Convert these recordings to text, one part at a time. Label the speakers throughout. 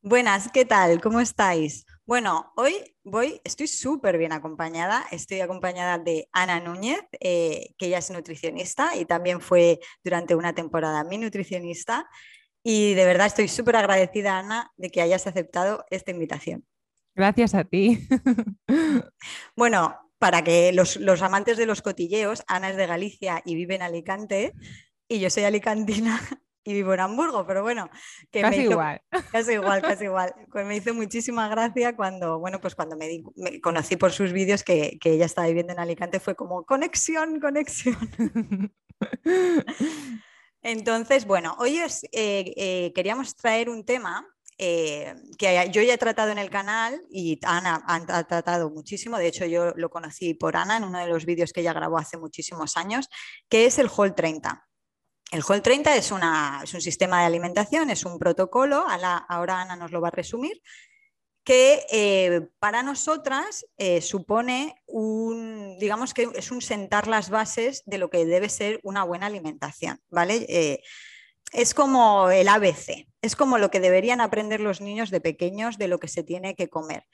Speaker 1: Buenas, ¿qué tal? ¿Cómo estáis? Bueno, hoy voy, estoy súper bien acompañada. Estoy acompañada de Ana Núñez, eh, que ella es nutricionista y también fue durante una temporada mi nutricionista. Y de verdad estoy súper agradecida, Ana, de que hayas aceptado esta invitación.
Speaker 2: Gracias a ti.
Speaker 1: bueno, para que los, los amantes de los cotilleos, Ana es de Galicia y vive en Alicante y yo soy alicantina y vivo en Hamburgo, pero bueno,
Speaker 2: que casi igual.
Speaker 1: Casi igual, casi igual. Pues me hizo muchísima gracia cuando, bueno, pues cuando me, conocí por sus vídeos que, ella estaba viviendo en Alicante, fue como conexión, conexión. Entonces, bueno, hoy eh, eh, queríamos traer un tema eh, que yo ya he tratado en el canal y Ana ha, tratado muchísimo, de hecho yo lo conocí por Ana en uno de los vídeos que ella grabó hace muchísimos años, que es el Hall 30. El HOL 30 es, un sistema de alimentación, es un protocolo, ahora Ana nos lo va a resumir, que eh, para nosotras eh, supone un, digamos que es un sentar las bases de lo que debe ser una buena alimentación, ¿vale? Es como el ABC, es como lo que deberían aprender los niños de pequeños de lo que se tiene que comer.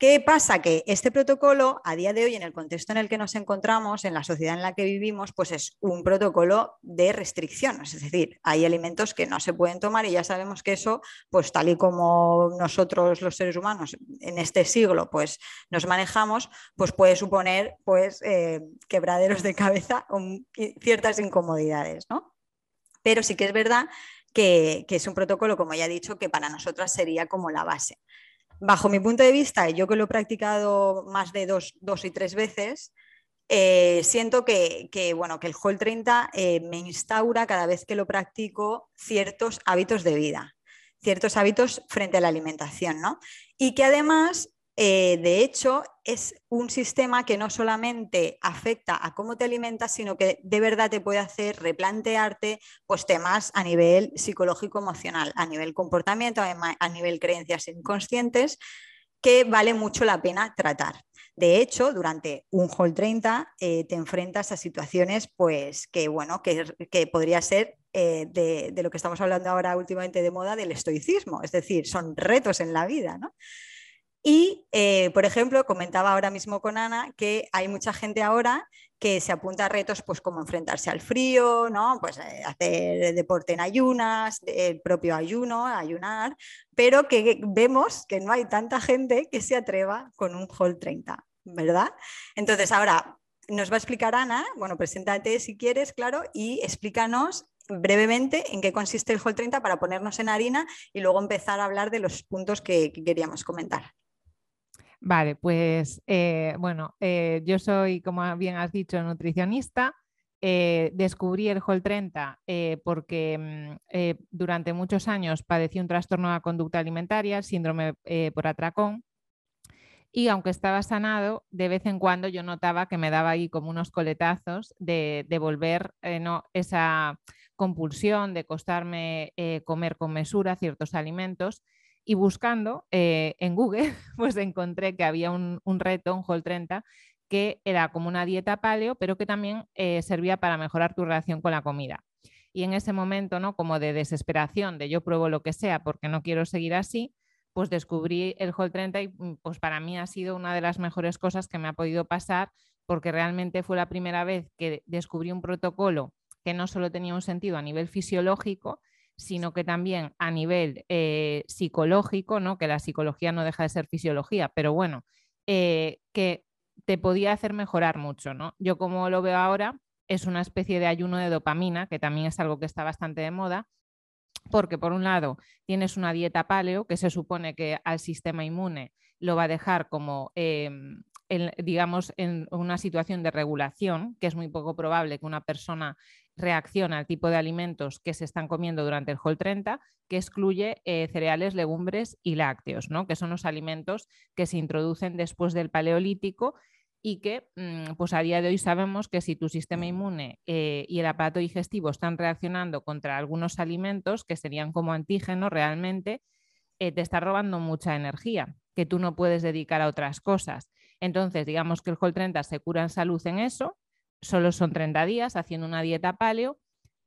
Speaker 1: ¿Qué pasa? Que este protocolo, a día de hoy, en el contexto en el que nos encontramos, en la sociedad en la que vivimos, pues es un protocolo de restricciones. Es decir, hay alimentos que no se pueden tomar y ya sabemos que eso, pues tal y como nosotros los seres humanos en este siglo, pues nos manejamos, pues puede suponer pues eh, quebraderos de cabeza o ciertas incomodidades, ¿no? Pero sí que es verdad que, que es un protocolo, como ya he dicho, que para nosotras sería como la base bajo mi punto de vista, yo que lo he practicado más de dos, y tres veces, eh, siento que, bueno, que el Hall 30 eh, me instaura cada vez que lo practico ciertos hábitos de vida, ciertos hábitos frente a la alimentación, ¿no? Y que además eh, de hecho, es un sistema que no solamente afecta a cómo te alimentas, sino que de verdad te puede hacer replantearte pues, temas a nivel psicológico-emocional, a nivel comportamiento, a nivel creencias inconscientes, que vale mucho la pena tratar. De hecho, durante un Hall 30 eh, te enfrentas a situaciones pues, que, bueno, que, podría ser eh, de, de, lo que estamos hablando ahora últimamente de moda del estoicismo, es decir, son retos en la vida. ¿no? Y, eh, por ejemplo, comentaba ahora mismo con Ana que hay mucha gente ahora que se apunta a retos pues como enfrentarse al frío, ¿no? pues, eh, hacer deporte en ayunas, el propio ayuno, ayunar, pero que vemos que no hay tanta gente que se atreva con un Hall 30, ¿verdad? Entonces, ahora nos va a explicar Ana, bueno, preséntate si quieres, claro, y explícanos brevemente en qué consiste el Hall 30 para ponernos en harina y luego empezar a hablar de los puntos que queríamos comentar.
Speaker 2: Vale, pues eh, bueno, eh, yo soy, como bien has dicho, nutricionista. Eh, descubrí el Hall 30 porque mm, durante muchos años padecí un trastorno de la conducta alimentaria, síndrome por atracón, y aunque estaba sanado, de vez en cuando yo notaba que me daba ahí como unos coletazos de, de volver no, esa compulsión de costarme comer con mesura ciertos alimentos y buscando eh, en Google, pues encontré que había un, reto, un Hall 30, que era como una dieta paleo, pero que también eh, servía para mejorar tu relación con la comida. Y en ese momento, ¿no? Como de desesperación, de yo pruebo lo que sea porque no quiero seguir así, pues descubrí el Hall 30 y mm, pues para mí ha sido una de las mejores cosas que me ha podido pasar porque realmente fue la primera vez que descubrí un protocolo que no solo tenía un sentido a nivel fisiológico, sino que también a nivel eh, psicológico, ¿no? que la psicología no deja de ser fisiología, pero bueno, eh, que te podía hacer mejorar mucho. ¿no? Yo como lo veo ahora, es una especie de ayuno de dopamina, que también es algo que está bastante de moda, porque por un lado tienes una dieta paleo que se supone que al sistema inmune lo va a dejar como, em, digamos, en una situación de regulación, que es muy poco probable que una persona reacciona al tipo de alimentos que se están comiendo durante el Hall 30, que excluye eh, cereales, legumbres y lácteos, ¿no? que son los alimentos que se introducen después del paleolítico y que mm, pues a día de hoy sabemos que si tu sistema inmune eh, y el aparato digestivo están reaccionando contra algunos alimentos que serían como antígenos realmente, eh, te está robando mucha energía que tú no puedes dedicar a otras cosas. Entonces, digamos que el Whole 30 se cura en salud en eso, solo son 30 días haciendo una dieta paleo,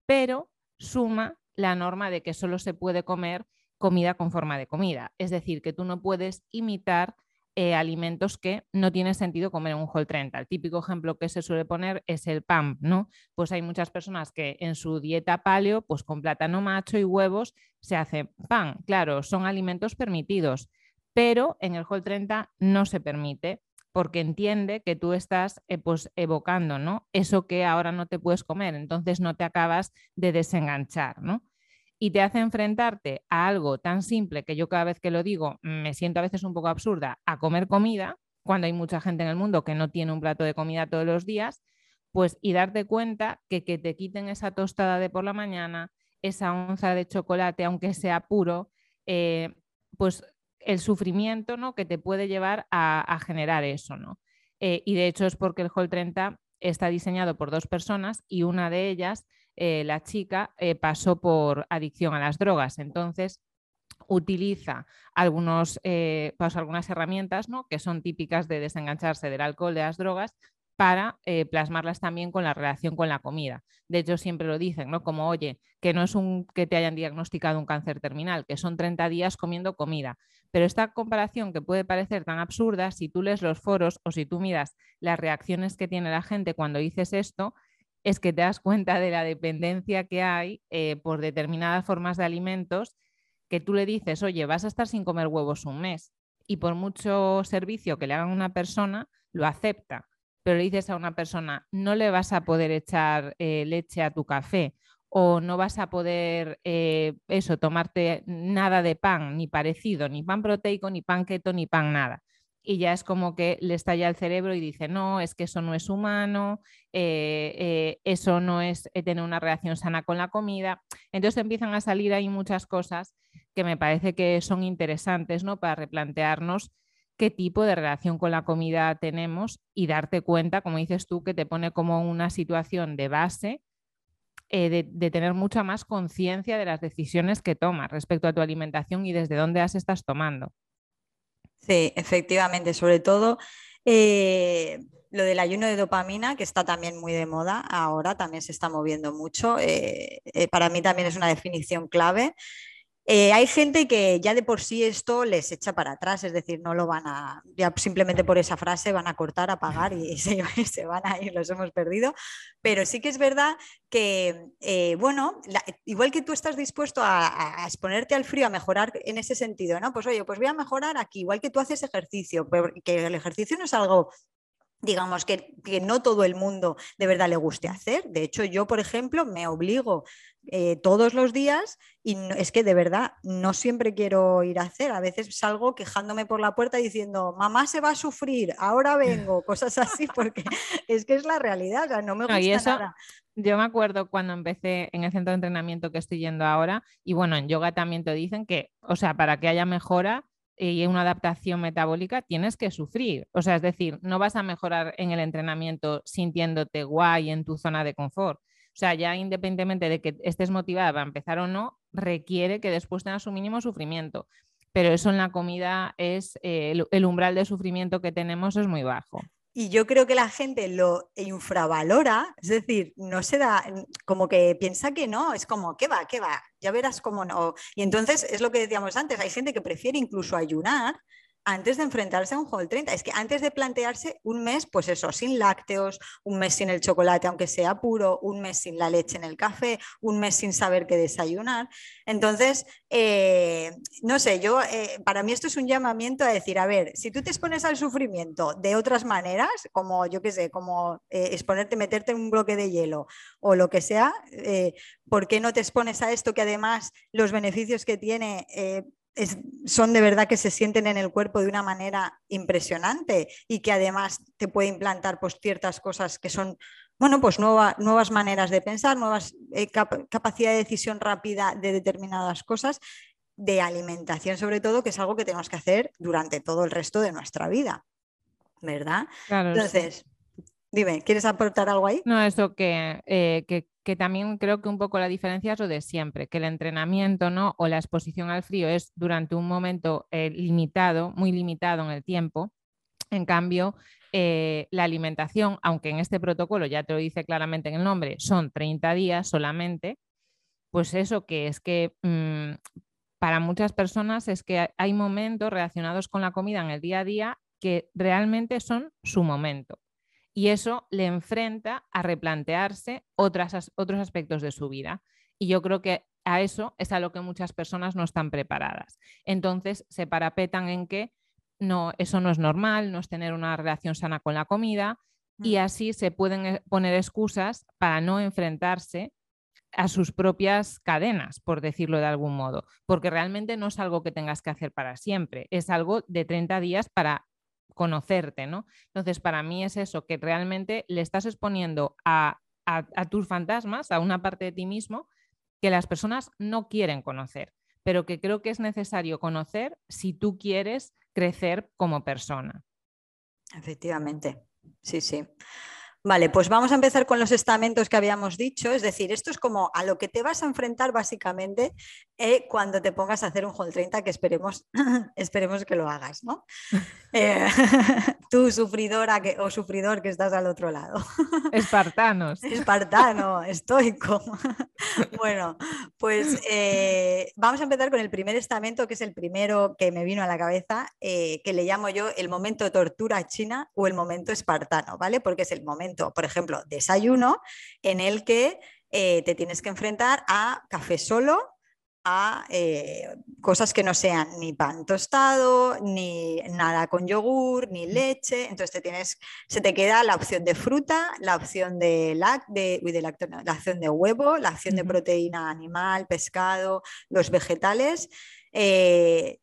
Speaker 2: pero suma la norma de que solo se puede comer comida con forma de comida. Es decir, que tú no puedes imitar eh, alimentos que no tiene sentido comer en un Whole 30. El típico ejemplo que se suele poner es el pan, ¿no? Pues hay muchas personas que en su dieta paleo, pues con plátano macho y huevos se hace pan. Claro, son alimentos permitidos, pero en el Whole 30 no se permite porque entiende que tú estás eh, pues, evocando ¿no? eso que ahora no te puedes comer, entonces no te acabas de desenganchar. ¿no? y te hace enfrentarte a algo tan simple que yo cada vez que lo digo me siento a veces un poco absurda, a comer comida, cuando hay mucha gente en el mundo que no tiene un plato de comida todos los días, pues y darte cuenta que que te quiten esa tostada de por la mañana, esa onza de chocolate, aunque sea puro, eh, pues el sufrimiento ¿no? que te puede llevar a, generar eso. ¿no? Eh, y de hecho es porque el Hall 30 está diseñado por dos personas y una de ellas eh, la chica eh, pasó por adicción a las drogas. Entonces, utiliza algunos, pues, algunas herramientas ¿no? que son típicas de desengancharse del alcohol, de las drogas, para plasmarlas también con la relación con la comida. De hecho, siempre lo dicen, ¿no? Como, oye, que no es un que te hayan diagnosticado un cáncer terminal, que son 30 días comiendo comida. Pero esta comparación que puede parecer tan absurda, si tú lees los foros o si tú miras las reacciones que tiene la gente cuando dices esto, es que te das cuenta de la dependencia que hay eh, por determinadas formas de alimentos que tú le dices, oye, vas a estar sin comer huevos un mes y por mucho servicio que le hagan a una persona, lo acepta. Pero le dices a una persona, no le vas a poder echar eh, leche a tu café o no vas a poder eh, eso, tomarte nada de pan, ni parecido, ni pan proteico, ni pan keto, ni pan nada y ya es como que le estalla el cerebro y dice, no, es que eso no es humano, eh, eso no es tener una relación sana con la comida. Entonces empiezan a salir ahí muchas cosas que me parece que son interesantes ¿no? para replantearnos qué tipo de relación con la comida tenemos y darte cuenta, como dices tú, que te pone como una situación de base de, de, tener mucha más conciencia de las decisiones que tomas respecto a tu alimentación y desde dónde las estás tomando.
Speaker 1: Sí, efectivamente, sobre todo eh, lo del ayuno de dopamina, que está también muy de moda ahora, también se está moviendo mucho. Eh, eh, para mí también es una definición clave. Eh, hay gente que ya de por sí esto les echa para atrás, es decir, no lo van a, ya simplemente por esa frase van a cortar, a pagar y se, van a ir, los hemos perdido. Pero sí que es verdad que, eh, bueno, igual que tú estás dispuesto a, exponerte al frío, a mejorar en ese sentido, ¿no? Pues oye, pues voy a mejorar aquí, igual que tú haces ejercicio, que el ejercicio no es algo digamos, que, que, no todo el mundo de verdad le guste hacer. De hecho, yo, por ejemplo, me obligo eh, todos los días y es que de verdad no siempre quiero ir a hacer. A veces salgo quejándome por la puerta diciendo, mamá se va a sufrir, ahora vengo, cosas así, porque es que es la realidad, o sea, no me gusta
Speaker 2: y eso,
Speaker 1: nada.
Speaker 2: Yo me acuerdo cuando empecé en el centro de entrenamiento que estoy yendo ahora, y bueno, en yoga también te dicen que, o sea, para que haya mejora, y una adaptación metabólica, tienes que sufrir. O sea, es decir, no vas a mejorar en el entrenamiento sintiéndote guay en tu zona de confort. O sea, ya independientemente de que estés motivada para empezar o no, requiere que después tengas un mínimo sufrimiento. Pero eso en la comida es, eh, el umbral de sufrimiento que tenemos es muy bajo.
Speaker 1: Y yo creo que la gente lo infravalora, es decir, no se da, como que piensa que no, es como, ¿qué va? ¿Qué va? Ya verás cómo no. Y entonces es lo que decíamos antes, hay gente que prefiere incluso ayunar antes de enfrentarse a un Whole 30. Es que antes de plantearse un mes, pues eso, sin lácteos, un mes sin el chocolate, aunque sea puro, un mes sin la leche en el café, un mes sin saber qué desayunar. Entonces, eh, no sé, yo, eh, para mí esto es un llamamiento a decir, a ver, si tú te expones al sufrimiento de otras maneras, como yo qué sé, como eh, exponerte, meterte en un bloque de hielo o lo que sea, ¿por qué no te expones a esto que además los beneficios que tiene son de verdad que se sienten en el cuerpo de una manera impresionante y que además te puede implantar pues, ciertas cosas que son, bueno, pues nuevas maneras de pensar, nuevas eh, capacidad de decisión rápida de determinadas cosas, de alimentación sobre todo, que es algo que tenemos que hacer durante todo el resto de nuestra vida, ¿verdad? Entonces, dime, ¿quieres aportar algo ahí?
Speaker 2: No, eso que, eh, que que también creo que un poco la diferencia es lo de siempre, que el entrenamiento ¿no? o la exposición al frío es durante un momento eh, limitado, muy limitado en el tiempo, En cambio, eh, la alimentación, aunque en este protocolo ya te lo dice claramente en el nombre, son 30 días solamente, pues eso que es que mm, para muchas personas es que hay momentos relacionados con la comida en el día a día que realmente son su momento. Y eso le enfrenta a replantearse otras, otros aspectos de su vida. Y yo creo que a eso es a lo que muchas personas no están preparadas. Entonces se parapetan en que no, eso no es normal, no es tener una relación sana con la comida y mm. así se pueden eh, poner excusas para no enfrentarse a sus propias cadenas, por decirlo de algún modo, porque realmente no es algo que tengas que hacer para siempre, es algo de 30 días para conocerte, ¿no? Entonces, para mí es eso, que realmente le estás exponiendo a, tus fantasmas, a una parte de ti mismo, que las personas no quieren conocer, pero que creo que es necesario conocer si tú quieres crecer como persona.
Speaker 1: Efectivamente, sí, sí. Vale, pues vamos a empezar con los estamentos que habíamos dicho. Es decir, esto es como a lo que te vas a enfrentar básicamente eh, cuando te pongas a hacer un Hall 30, que esperemos, esperemos que lo hagas, ¿no? Eh, tú, sufridora que, o sufridor que estás al otro lado.
Speaker 2: Espartanos.
Speaker 1: Espartano, estoico. bueno, pues eh, vamos a empezar con el primer estamento, que es el primero que me vino a la cabeza, que le llamo yo el momento de tortura china o el momento espartano, ¿vale? Porque es el momento por ejemplo, desayuno, en el que eh, te tienes que enfrentar a café solo, a eh, cosas que no sean ni pan tostado, ni nada con yogur, ni leche. Entonces te tienes, se te queda la opción de fruta, la opción de, lac, de, la opción de huevo, la opción de proteína animal, pescado, los vegetales. Eh,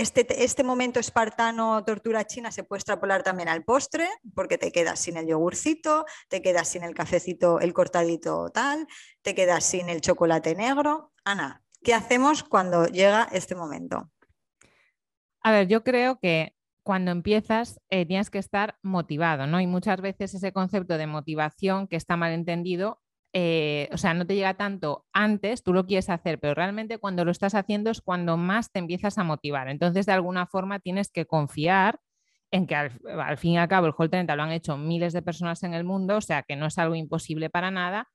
Speaker 1: este, este, momento espartano, tortura china, se puede extrapolar también al postre, porque te quedas sin el yogurcito, te quedas sin el cafecito, el cortadito tal, te quedas sin el chocolate negro. Ana, ¿qué hacemos cuando llega este momento?
Speaker 2: A ver, yo creo que cuando empiezas eh, tienes que estar motivado, ¿no? Y muchas veces ese concepto de motivación que está mal entendido eh, o sea, no te llega tanto antes, tú lo quieres hacer, pero realmente cuando lo estás haciendo es cuando más te empiezas a motivar. Entonces, de alguna forma tienes que confiar en que al, fin y al cabo el Hall 30 lo han hecho miles de personas en el mundo, o sea, que no es algo imposible para nada.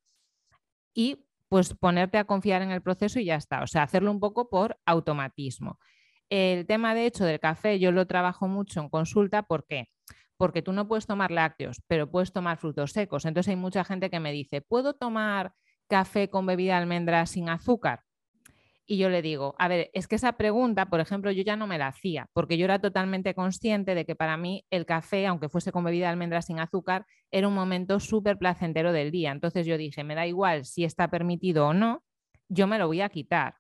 Speaker 2: Y pues ponerte a confiar en el proceso y ya está, o sea, hacerlo un poco por automatismo. El tema, de hecho, del café yo lo trabajo mucho en consulta, porque tú no puedes tomar lácteos, pero puedes tomar frutos secos. Entonces hay mucha gente que me dice, ¿puedo tomar café con bebida de almendra sin azúcar? Y yo le digo, a ver, es que esa pregunta, por ejemplo, yo ya no me la hacía, porque yo era totalmente consciente de que para mí el café, aunque fuese con bebida de almendra sin azúcar, era un momento súper placentero del día. Entonces yo dije, me da igual si está permitido o no, yo me lo voy a quitar.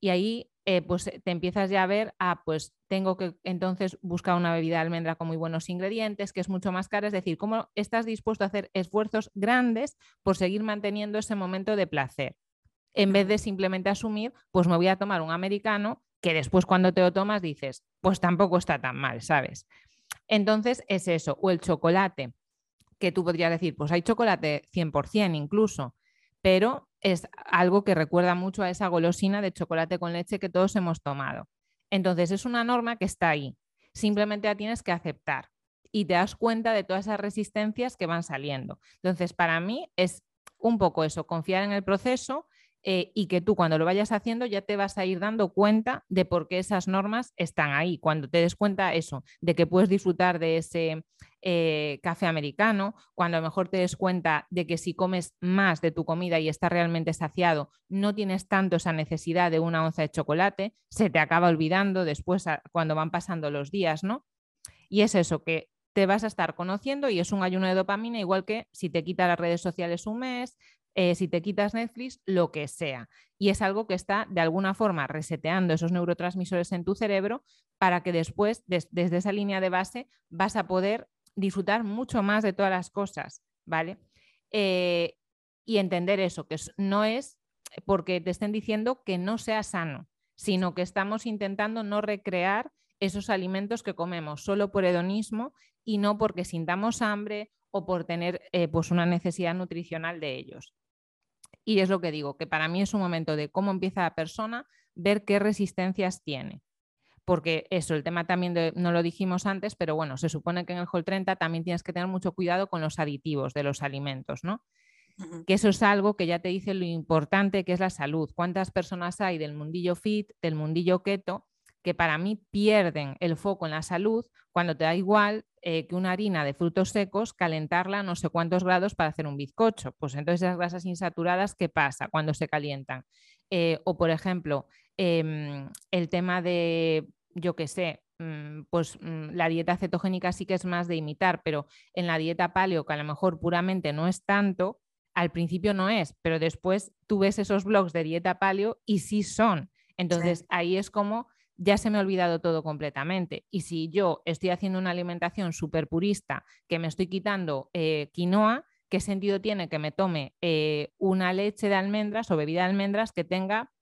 Speaker 2: Y ahí eh, pues eh, te empiezas ya a ver, ah, pues tengo que entonces buscar una bebida de almendra con muy buenos ingredientes, que es mucho más cara, es decir, cómo estás dispuesto a hacer esfuerzos grandes por seguir manteniendo ese momento de placer, en vez de simplemente asumir, pues me voy a tomar un americano, que después cuando te lo tomas dices, pues tampoco está tan mal, ¿sabes? Entonces es eso, o el chocolate, que tú podrías decir, pues hay chocolate 100% incluso, pero es algo que recuerda mucho a esa golosina de chocolate con leche que todos hemos tomado. Entonces es una norma que está ahí, simplemente la tienes que aceptar y te das cuenta de todas esas resistencias que van saliendo. Entonces para mí es un poco eso, confiar en el proceso eh, y que tú cuando lo vayas haciendo ya te vas a ir dando cuenta de por qué esas normas están ahí. Cuando te des cuenta eso, de que puedes disfrutar de ese eh, café americano, cuando a lo mejor te des cuenta de que si comes más de tu comida y estás realmente saciado, no tienes tanto esa necesidad de una onza de chocolate, se te acaba olvidando después cuando van pasando los días, ¿no? Y es eso, que te vas a estar conociendo y es un ayuno de dopamina, igual que si te quita las redes sociales un mes, eh, si te quitas Netflix, lo que sea. Y es algo que está de alguna forma reseteando esos neurotransmisores en tu cerebro para que después, desde esa línea de base, vas a poder disfrutar mucho más de todas las cosas, ¿vale? Eh, y entender eso, que no es porque te estén diciendo que no sea sano, sino que estamos intentando no recrear esos alimentos que comemos solo por hedonismo y no porque sintamos hambre o por tener eh, pues una necesidad nutricional de ellos. Y es lo que digo, que para mí es un momento de cómo empieza la persona, ver qué resistencias tiene. porque eso, el tema también no lo dijimos antes, pero bueno, se supone que en el Hall 30 también tienes que tener mucho cuidado con los aditivos de los alimentos, ¿no? Que eso es algo que ya te dice lo importante que es la salud. ¿Cuántas personas hay del mundillo fit, del mundillo keto, que para mí pierden el foco en la salud cuando te da igual eh, que una harina de frutos secos, calentarla a no sé cuántos grados para hacer un bizcocho? Pues entonces esas grasas insaturadas, ¿qué pasa cuando se calientan? Eh, o por ejemplo, em, el tema de yo qué sé, mm, pues mm, la dieta cetogénica sí que es más de imitar, pero en la dieta paleo, que a lo mejor puramente no es tanto, al principio no es, pero después tú ves esos blogs de dieta paleo y sí son. Entonces ahí es como ya se me ha olvidado todo completamente. Y si yo estoy haciendo una alimentación súper purista, que me estoy quitando eh, quinoa, ¿qué sentido tiene que me tome eh, una leche de almendras o bebida de almendras que tenga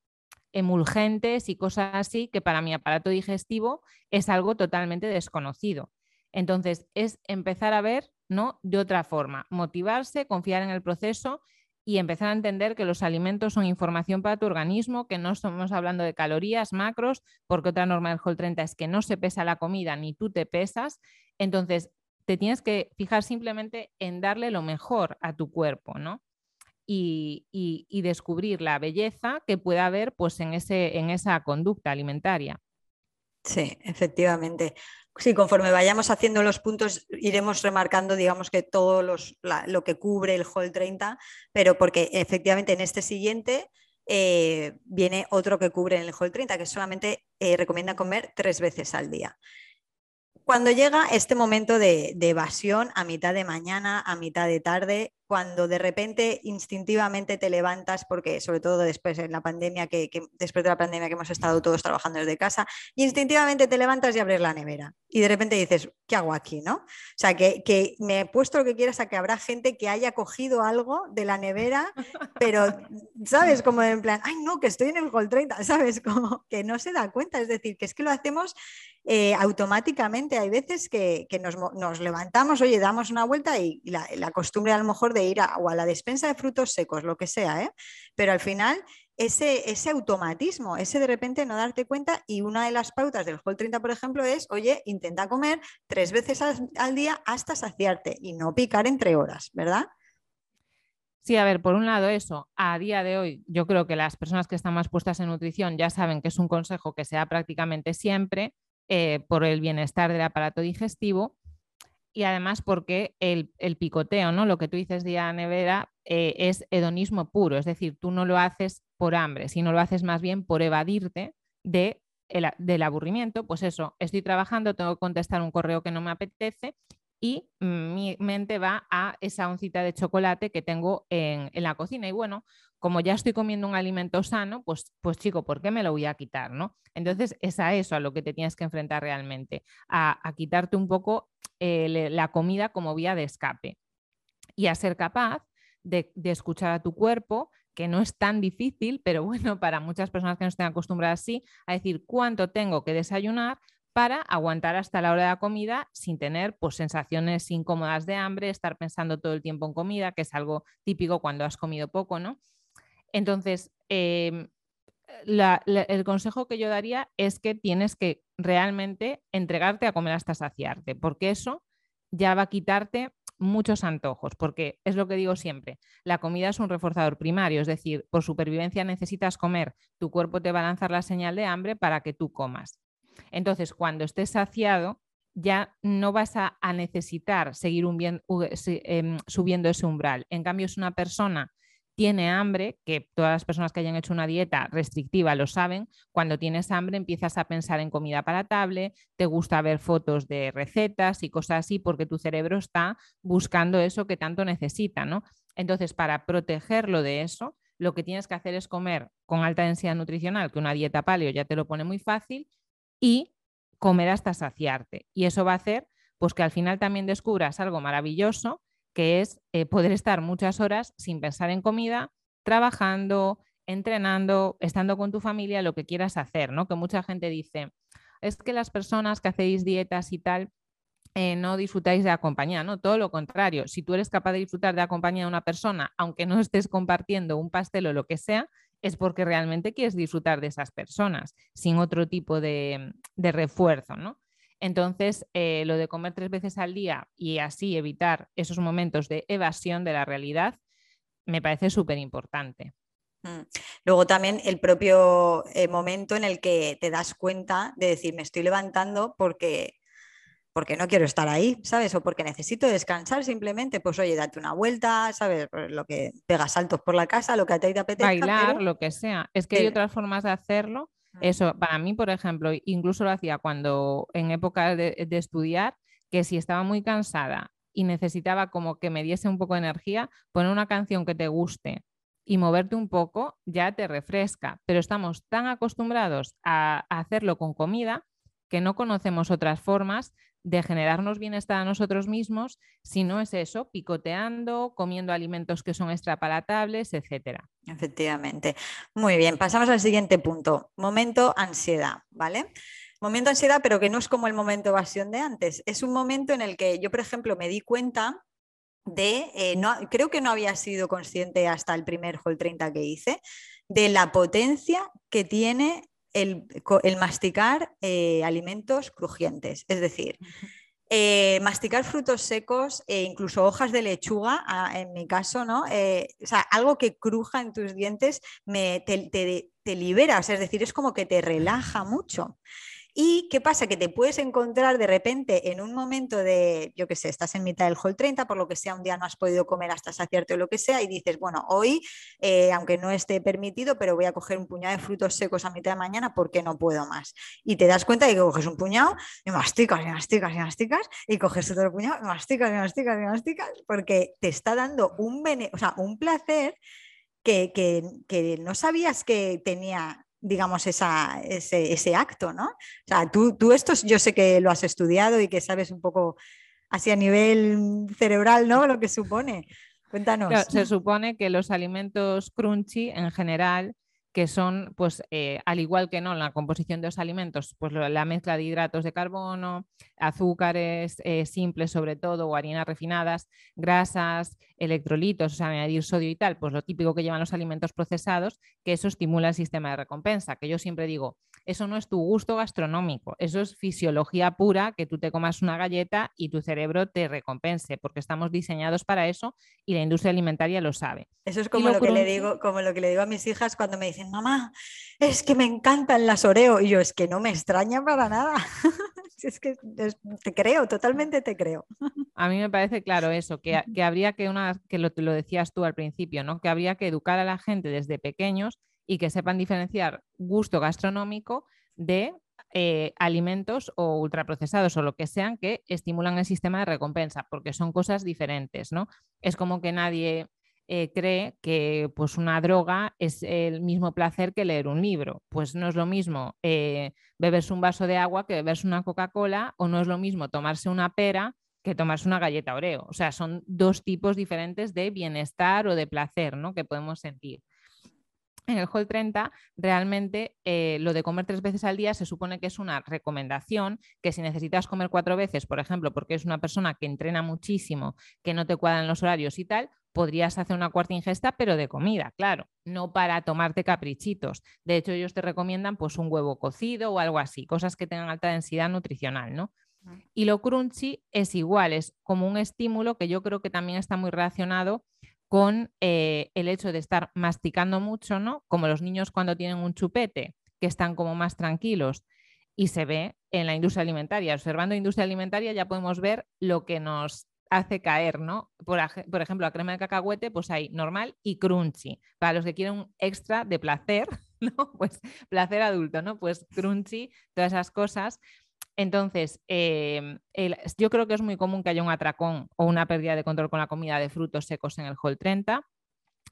Speaker 2: emulgentes y cosas así que para mi aparato digestivo es algo totalmente desconocido. Entonces, es empezar a ver ¿no? de otra forma, motivarse, confiar en el proceso y empezar a entender que los alimentos son información para tu organismo, que no estamos hablando de calorías, macros, porque otra norma del Hall 30 es que no se pesa la comida ni tú te pesas. Entonces, te tienes que fijar simplemente en darle lo mejor a tu cuerpo, ¿no? y, descubrir la belleza que pueda haber pues, en, ese, en esa conducta alimentaria.
Speaker 1: Sí, efectivamente. Sí, conforme vayamos haciendo los puntos, iremos remarcando, digamos que todo lo que cubre el Hall 30, pero porque efectivamente en este siguiente eh, viene otro que cubre el Hall 30, que solamente eh, recomienda comer tres veces al día. Cuando llega este momento de evasión a mitad de mañana, a mitad de tarde, cuando de repente instintivamente te levantas, porque sobre todo después en la pandemia, que, después de la pandemia que hemos estado todos trabajando desde casa, instintivamente te levantas y abres la nevera. Y de repente dices, ¿qué hago aquí? ¿no? O sea, que, que me he puesto lo que quieras a que habrá gente que haya cogido algo de la nevera, pero, ¿sabes? Como en plan, ay, no, que estoy en el Gol 30, ¿sabes? Como que no se da cuenta. Es decir, que es que lo hacemos eh, automáticamente. Hay veces que, nos, levantamos, oye, damos una vuelta y la, la costumbre a lo mejor de ir a, o a la despensa de frutos secos, lo que sea, ¿eh? pero al final ese, ese, automatismo, ese de repente no darte cuenta y una de las pautas del Hall 30, por ejemplo, es, oye, intenta comer tres veces al, día hasta saciarte y no picar entre horas, ¿verdad?
Speaker 2: Sí, a ver, por un lado eso, a día de hoy yo creo que las personas que están más puestas en nutrición ya saben que es un consejo que se da prácticamente siempre eh, por el bienestar del aparato digestivo y además porque el, picoteo, ¿no? Lo que tú dices de nevera eh, es hedonismo puro, es decir, tú no lo haces por hambre, sino lo haces más bien por evadirte de del aburrimiento, pues eso, estoy trabajando, tengo que contestar un correo que no me apetece y mi mente va a esa oncita de chocolate que tengo en, la cocina. Y bueno, como ya estoy comiendo un alimento sano, pues, pues chico, ¿por qué me lo voy a quitar? ¿no? Entonces es a eso a lo que te tienes que enfrentar realmente, a, quitarte un poco eh, la comida como vía de escape y a ser capaz de, de escuchar a tu cuerpo, que no es tan difícil, pero bueno, para muchas personas que no estén acostumbradas así, a decir cuánto tengo que desayunar para aguantar hasta la hora de la comida sin tener pues, sensaciones incómodas de hambre, estar pensando todo el tiempo en comida, que es algo típico cuando has comido poco, ¿no? Entonces, em, el consejo que yo daría es que tienes que realmente entregarte a comer hasta saciarte, porque eso ya va a quitarte muchos antojos, porque es lo que digo siempre, la comida es un reforzador primario, es decir, por supervivencia necesitas comer, tu cuerpo te va a lanzar la señal de hambre para que tú comas. Entonces, cuando estés saciado, ya no vas a, necesitar seguir em, subiendo ese umbral. En cambio, es una persona tiene hambre, que todas las personas que hayan hecho una dieta restrictiva lo saben, cuando tienes hambre empiezas a pensar en comida palatable, te gusta ver fotos de recetas y cosas así porque tu cerebro está buscando eso que tanto necesita, ¿no? Entonces, para protegerlo de eso, lo que tienes que hacer es comer con alta densidad nutricional, que una dieta paleo ya te lo pone muy fácil, y comer hasta saciarte. Y eso va a hacer pues que al final también descubras algo maravilloso, que es eh, poder estar muchas horas sin pensar en comida, trabajando, entrenando, estando con tu familia, lo que quieras hacer, ¿no? Que mucha gente dice, es que las personas que hacéis dietas y tal, eh, no disfrutáis de la compañía, ¿no? Todo lo contrario, si tú eres capaz de disfrutar de la compañía de una persona, aunque no estés compartiendo un pastel o lo que sea, es porque realmente quieres disfrutar de esas personas, sin otro tipo de, refuerzo, ¿no? Entonces, eh, lo de comer tres veces al día y así evitar esos momentos de evasión de la realidad me parece súper importante.
Speaker 1: Mm. Luego también el propio eh, momento en el que te das cuenta de decir, me estoy levantando porque, porque no quiero estar ahí, ¿sabes? O porque necesito descansar simplemente, pues oye, date una vuelta, ¿sabes? Lo que pegas saltos por la casa, lo que a ti te apetezca.
Speaker 2: Bailar, lo que sea. Es que hay otras formas de hacerlo. Mm. Eso, para mí, por ejemplo, incluso lo hacía cuando en época de, de estudiar, que si estaba muy cansada y necesitaba como que me diese un poco de energía, poner una canción que te guste y moverte un poco ya te refresca, pero estamos tan acostumbrados a, hacerlo con comida que no conocemos otras formas de generarnos bienestar a nosotros mismos si no es eso, picoteando, comiendo alimentos que son extrapalatables, etc.
Speaker 1: Efectivamente. Muy bien, pasamos al siguiente punto. Momento ansiedad, ¿vale? Momento ansiedad, pero que no es como el momento evasión de antes. Es un momento en el que yo, por ejemplo, me di cuenta de, eh, no, creo que no había sido consciente hasta el primer Hall 30 que hice, de la potencia que tiene el, masticar eh, alimentos crujientes. Es decir, eh, masticar frutos secos e incluso hojas de lechuga, ah, en mi caso, ¿no? o sea, algo que cruja en tus dientes me, te, te, te liberas, es decir, es como que te relaja mucho. ¿Y qué pasa? Que te puedes encontrar de repente en un momento de, yo qué sé, estás en mitad del hall 30, por lo que sea, un día no has podido comer hasta saciarte o lo que sea, y dices, bueno, hoy, eh, aunque no esté permitido, pero voy a coger un puñado de frutos secos a mitad de mañana porque no puedo más. Y te das cuenta de que coges un puñado y masticas y masticas y masticas, y coges otro puñado y masticas y masticas masticas, porque te está dando un, o sea, un placer que, que, que no sabías que tenía digamos, esa, ese, acto, ¿no? O sea, tú, tú esto yo sé que lo has estudiado y que sabes un poco así a nivel cerebral, ¿no? Lo que supone. Cuéntanos.
Speaker 2: se supone que los alimentos crunchy en general que son, pues, eh, al igual que no, la composición de los alimentos, pues la mezcla de hidratos de carbono, azúcares eh, simples sobre todo, o harinas refinadas, grasas, electrolitos, o sea, añadir sodio y tal, pues lo típico que llevan los alimentos procesados, que eso estimula el sistema de recompensa, que yo siempre digo, eso no es tu gusto gastronómico, eso es fisiología pura, que tú te comas una galleta y tu cerebro te recompense, porque estamos diseñados para eso y la industria alimentaria lo sabe.
Speaker 1: Eso es como lo, que le digo, como lo que le digo a mis hijas cuando me dicen, mamá, es que me encantan las Oreo. Y yo, es que no me extraña para nada. es que te creo, totalmente te creo.
Speaker 2: A mí me parece claro eso, que, habría que, una, que lo, lo decías tú al principio, ¿no? que habría que educar a la gente desde pequeños y que sepan diferenciar gusto gastronómico de eh, alimentos o ultraprocesados o lo que sean que estimulan el sistema de recompensa, porque son cosas diferentes, ¿no? Es como que nadie eh, cree que pues, una droga es el mismo placer que leer un libro. Pues no es lo mismo eh, beberse un vaso de agua que beberse una Coca-Cola o no es lo mismo tomarse una pera que tomarse una galleta Oreo. O sea, son dos tipos diferentes de bienestar o de placer ¿no? que podemos sentir. En el Hall 30, realmente eh, lo de comer tres veces al día se supone que es una recomendación, que si necesitas comer cuatro veces, por ejemplo, porque es una persona que entrena muchísimo, que no te cuadran los horarios y tal, podrías hacer una cuarta ingesta, pero de comida, claro, no para tomarte caprichitos. De hecho, ellos te recomiendan pues un huevo cocido o algo así, cosas que tengan alta densidad nutricional, ¿no? Y lo crunchy es igual, es como un estímulo que yo creo que también está muy relacionado con eh, el hecho de estar masticando mucho, ¿no? Como los niños cuando tienen un chupete, que están como más tranquilos. Y se ve en la industria alimentaria. Observando industria alimentaria ya podemos ver lo que nos hace caer, ¿no? Por, ejemplo, la crema de cacahuete, pues hay normal y crunchy. Para los que quieren un extra de placer, ¿no? Pues placer adulto, ¿no? Pues crunchy, todas esas cosas. Entonces, em, yo creo que es muy común que haya un atracón o una pérdida de control con la comida de frutos secos en el Hall 30,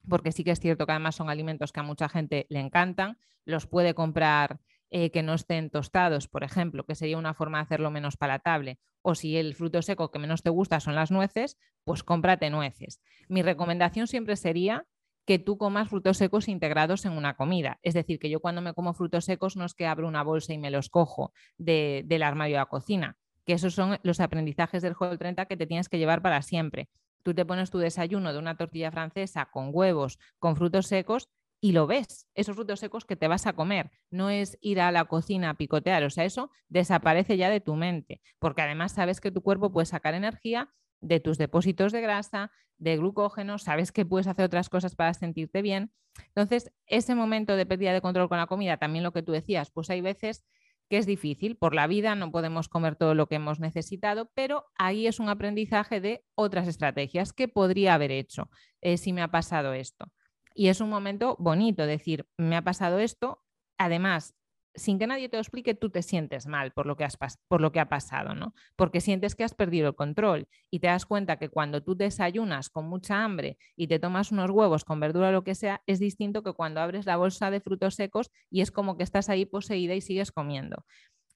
Speaker 2: porque sí que es cierto que además son alimentos que a mucha gente le encantan, los puede comprar eh, que no estén tostados, por ejemplo, que sería una forma de hacerlo menos palatable. O si el fruto seco que menos te gusta son las nueces, pues cómprate nueces. Mi recomendación siempre sería que tú comas frutos secos integrados en una comida. Es decir, que yo cuando me como frutos secos no es que abro una bolsa y me los cojo del armario de la cocina, que esos son los aprendizajes del juego 30 que te tienes que llevar para siempre. Tú te pones tu desayuno de una tortilla francesa con huevos, con frutos secos y lo ves, esos frutos secos que te vas a comer. No es ir a la cocina a picotear, o sea, eso desaparece ya de tu mente, porque además sabes que tu cuerpo puede sacar energía de tus depósitos de grasa, de glucógeno, sabes que puedes hacer otras cosas para sentirte bien. Entonces, ese momento de pérdida de control con la comida, también lo que tú decías, pues hay veces que es difícil, por la vida no podemos comer todo lo que hemos necesitado, pero ahí es un aprendizaje de otras estrategias que podría haber hecho eh, si me ha pasado esto. Y es un momento bonito decir, me ha pasado esto, además, sin que nadie te lo explique, tú te sientes mal por lo que, has por lo que ha pasado, ¿no? Porque sientes que has perdido el control y te das cuenta que cuando tú desayunas con mucha hambre y te tomas unos huevos con verdura o lo que sea, es distinto que cuando abres la bolsa de frutos secos y es como que estás ahí poseída y sigues comiendo.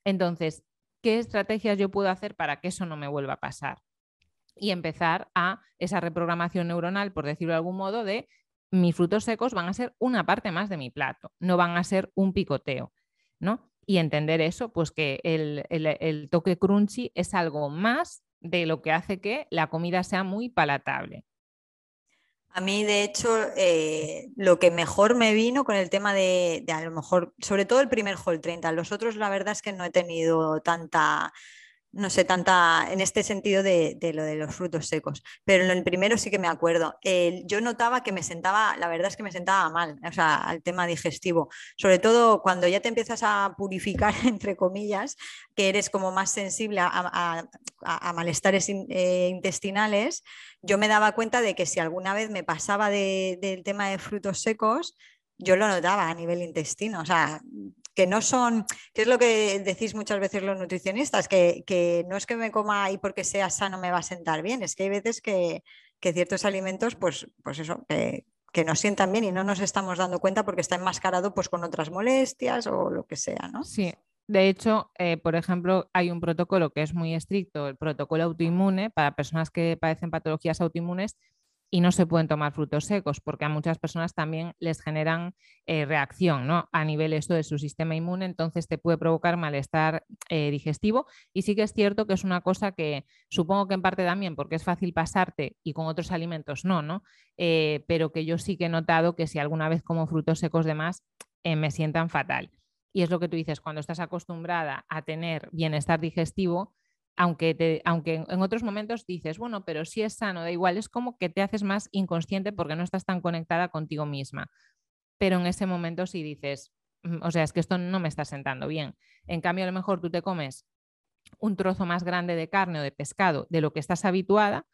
Speaker 2: Entonces, ¿qué estrategias yo puedo hacer para que eso no me vuelva a pasar? Y empezar a esa reprogramación neuronal, por decirlo de algún modo, de mis frutos secos van a ser una parte más de mi plato, no van a ser un picoteo, ¿no? Y entender eso, pues que el, toque crunchy es algo más de lo que hace que la comida sea muy palatable.
Speaker 1: A mí, de hecho, eh, lo que mejor me vino con el tema de, de, a lo mejor, sobre todo el primer Hall 30, los otros la verdad es que no he tenido tanta, no sé, tanta en este sentido de, lo de los frutos secos, pero en el primero sí que me acuerdo. yo notaba que me sentaba, la verdad es que me sentaba mal, o sea, al tema digestivo, sobre todo cuando ya te empiezas a purificar, entre comillas, que eres como más sensible a, malestares eh, intestinales, yo me daba cuenta de que si alguna vez me pasaba del tema de frutos secos, yo lo notaba a nivel intestino, o sea, que no son, que es lo que decís muchas veces los nutricionistas, que, no es que me coma y porque sea sano me va a sentar bien, es que hay veces que, ciertos alimentos, pues, pues eso, que nos sientan bien y no nos estamos dando cuenta porque está enmascarado pues, con otras molestias o lo que sea, ¿no?
Speaker 2: Sí. De hecho, eh, por ejemplo, hay un protocolo que es muy estricto, el protocolo autoinmune para personas que padecen patologías autoinmunes, y no se pueden tomar frutos secos porque a muchas personas también les generan eh, reacción ¿no? a nivel esto de su sistema inmune, entonces te puede provocar malestar eh, digestivo y sí que es cierto que es una cosa que supongo que en parte también porque es fácil pasarte y con otros alimentos no, ¿no? Eh, pero que yo sí que he notado que si alguna vez como frutos secos de más me sientan fatal. Y es lo que tú dices, cuando estás acostumbrada a tener bienestar digestivo, aunque, aunque en otros momentos dices, bueno, pero si es sano, da igual, es como que te haces más inconsciente porque no estás tan conectada contigo misma. Pero en ese momento sí dices, mm, o sea, es que esto no me está sentando bien. En cambio, a lo mejor tú te comes un trozo más grande de carne o de pescado de lo que estás habituada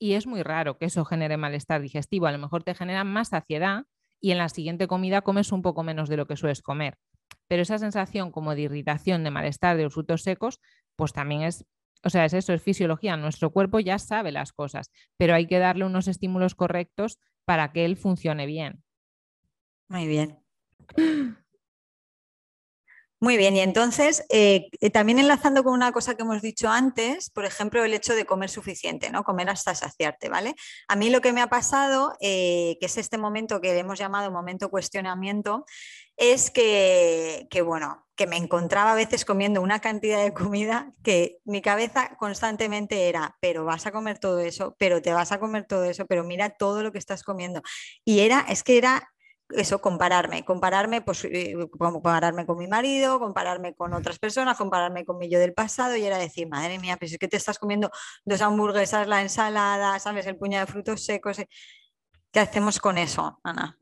Speaker 2: y es muy raro que eso genere malestar digestivo. A lo mejor te genera más saciedad y en la siguiente comida comes un poco menos de lo que sueles comer. Pero esa sensación como de irritación, de malestar de los frutos secos, pues también es o sea, es eso, es fisiología. Nuestro cuerpo ya sabe las cosas, pero hay que darle unos estímulos correctos para que él funcione bien.
Speaker 1: Muy bien. Muy bien, y entonces eh, eh, también enlazando con una cosa que hemos dicho antes, por ejemplo, el hecho de comer suficiente, ¿no? Comer hasta saciarte, ¿vale? A mí lo que me ha pasado, eh, que es este momento que hemos llamado momento cuestionamiento, es que, bueno, que me encontraba a veces comiendo una cantidad de comida que mi cabeza constantemente era, pero vas a comer todo eso, pero te vas a comer todo eso, pero mira todo lo que estás comiendo. Y era, es que era eso, compararme, compararme, pues, eh, compararme con mi marido, compararme con otras personas, compararme con mi yo del pasado y era decir, madre mía, pues es que te estás comiendo dos hamburguesas, la ensalada, sabes, el puñado de frutos secos. Eh, ¿Qué hacemos con eso, Ana?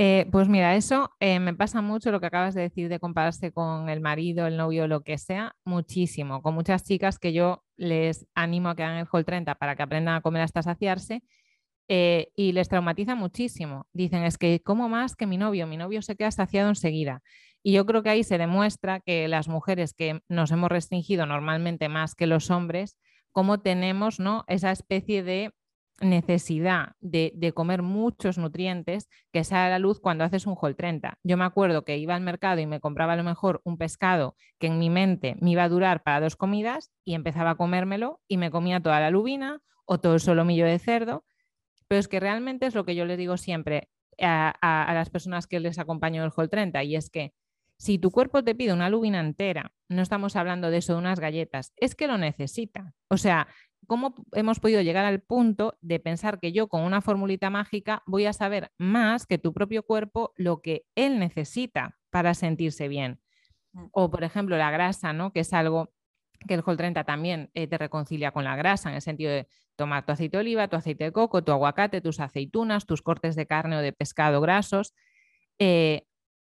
Speaker 2: Eh, pues mira, eso me pasa mucho lo que acabas de decir de compararse con el marido, el novio, lo que sea, muchísimo. Con muchas chicas que yo les animo a que hagan el Hall 30 para que aprendan a comer hasta saciarse eh, y les traumatiza muchísimo. Dicen, es que como más que mi novio, mi novio se queda saciado enseguida. Y yo creo que ahí se demuestra que las mujeres que nos hemos restringido normalmente más que los hombres, cómo tenemos ¿no? esa especie de necesidad de, comer muchos nutrientes que sale a la luz cuando haces un Hall 30. Yo me acuerdo que iba al mercado y me compraba a lo mejor un pescado que en mi mente me iba a durar para dos comidas y empezaba a comérmelo y me comía toda la lubina o todo el solomillo de cerdo pero es que realmente es lo que yo les digo siempre a, las personas que les acompaño el Hall 30 y es que si tu cuerpo te pide una lubina entera, no estamos hablando de eso de unas galletas, es que lo necesita. O sea, ¿cómo hemos podido llegar al punto de pensar que yo con una formulita mágica voy a saber más que tu propio cuerpo lo que él necesita para sentirse bien? Mm. O, por ejemplo, la grasa, ¿no? Que es algo que el Whole 30 también eh, te reconcilia con la grasa, en el sentido de tomar tu aceite de oliva, tu aceite de coco, tu aguacate, tus aceitunas, tus cortes de carne o de pescado grasos. Eh,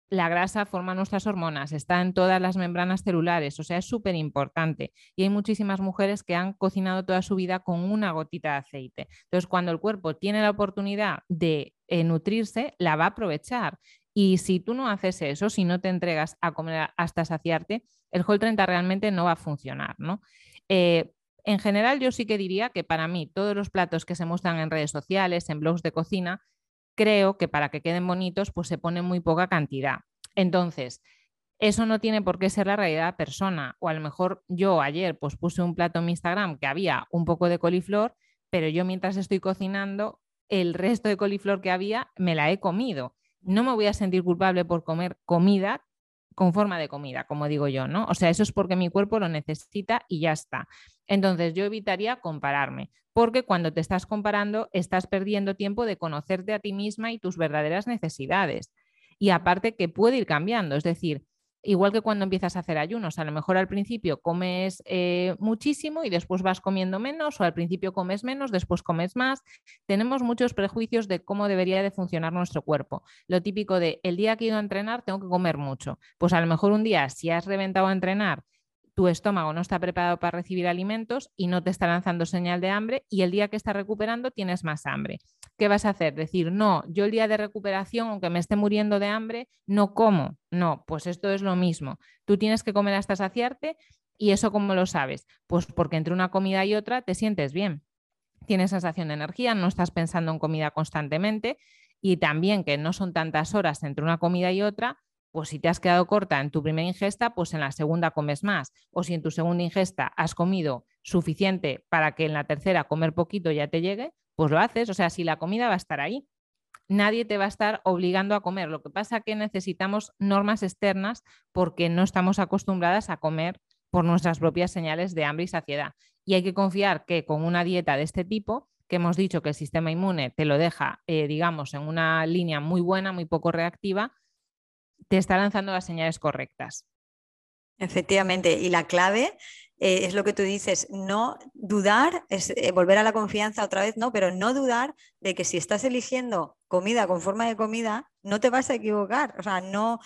Speaker 2: la grasa forma nuestras hormonas, está en todas las membranas celulares, o sea, es súper importante. Y hay muchísimas mujeres que han cocinado toda su vida con una gotita de aceite. Entonces, cuando el cuerpo tiene la oportunidad de eh, nutrirse, la va a aprovechar. Y si tú no haces eso, si no te entregas a comer hasta saciarte, el Whole 30 realmente no va a funcionar, ¿no? Eh, en general, yo sí que diría que para mí todos los platos que se muestran en redes sociales, en blogs de cocina, creo que para que queden bonitos, pues se pone muy poca cantidad. Entonces, eso no tiene por qué ser la realidad persona. O a lo mejor yo ayer pues puse un plato en mi Instagram que había un poco de coliflor, pero yo mientras estoy cocinando, el resto de coliflor que había me la he comido. No me voy a sentir culpable por comer comida con forma de comida, como digo yo, ¿no? O sea, eso es porque mi cuerpo lo necesita y ya está. Entonces, yo evitaría compararme, porque cuando te estás comparando, estás perdiendo tiempo de conocerte a ti misma y tus verdaderas necesidades. Y aparte que puede ir cambiando, es decir, igual que cuando empiezas a hacer ayunos, a lo mejor al principio comes eh, muchísimo y después vas comiendo menos, o al principio comes menos, después comes más. Tenemos muchos prejuicios de cómo debería de funcionar nuestro cuerpo. Lo típico de el día que he ido a entrenar tengo que comer mucho. Pues a lo mejor un día, si has reventado a entrenar tu estómago no está preparado para recibir alimentos y no te está lanzando señal de hambre y el día que estás recuperando tienes más hambre. ¿Qué vas a hacer? Decir, no, yo el día de recuperación, aunque me esté muriendo de hambre, no como. No, pues esto es lo mismo. Tú tienes que comer hasta saciarte y eso cómo lo sabes? Pues porque entre una comida y otra te sientes bien. Tienes sensación de energía, no estás pensando en comida constantemente y también que no son tantas horas entre una comida y otra, pues si te has quedado corta en tu primera ingesta, pues en la segunda comes más. O si en tu segunda ingesta has comido suficiente para que en la tercera comer poquito ya te llegue, pues lo haces. O sea, si la comida va a estar ahí, nadie te va a estar obligando a comer. Lo que pasa es que necesitamos normas externas porque no estamos acostumbradas a comer por nuestras propias señales de hambre y saciedad. Y hay que confiar que con una dieta de este tipo, que hemos dicho que el sistema inmune te lo deja, eh, digamos, en una línea muy buena, muy poco reactiva, te está lanzando las señales correctas.
Speaker 1: Efectivamente, y la clave eh, es lo que tú dices, no dudar, es eh, volver a la confianza otra vez, no, pero no dudar de que si estás eligiendo comida con forma de comida, no te vas a equivocar. O sea, no,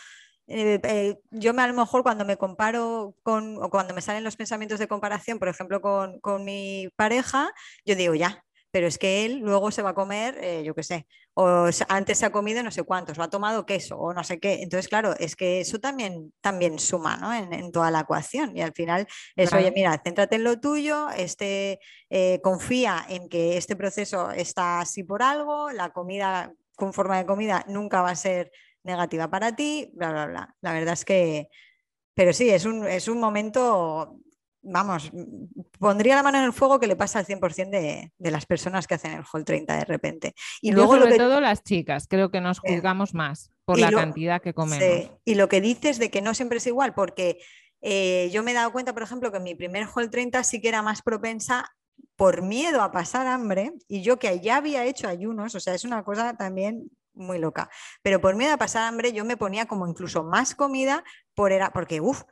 Speaker 1: eh, yo me, a lo mejor cuando me comparo con, o cuando me salen los pensamientos de comparación, por ejemplo, con, con mi pareja, yo digo, ya, pero es que él luego se va a comer, yo qué sé, o antes se ha comido no sé cuántos, o ha tomado queso, o no sé qué. Entonces, claro, es que eso también, también suma ¿no? en, toda la ecuación. Y al final es, oye, mira, céntrate en lo tuyo, este, eh, confía en que este proceso está así por algo, la comida con forma de comida nunca va a ser negativa para ti, bla, bla, bla. La verdad es que, pero sí, es un, es un momento vamos, pondría la mano en el fuego que le pasa al 100% de, de las personas que hacen el Hall 30 de repente.
Speaker 2: Y luego sobre todo las chicas, creo que nos juzgamos más por la cantidad que comemos.
Speaker 1: Y lo que dices de que no siempre es igual, porque eh, yo me he dado cuenta, por ejemplo, que mi primer Hall 30 sí que era más propensa por miedo a pasar hambre y yo que ya había hecho ayunos, o sea, es una cosa también muy loca, pero por miedo a pasar hambre yo me ponía como incluso más comida por era, porque, uff,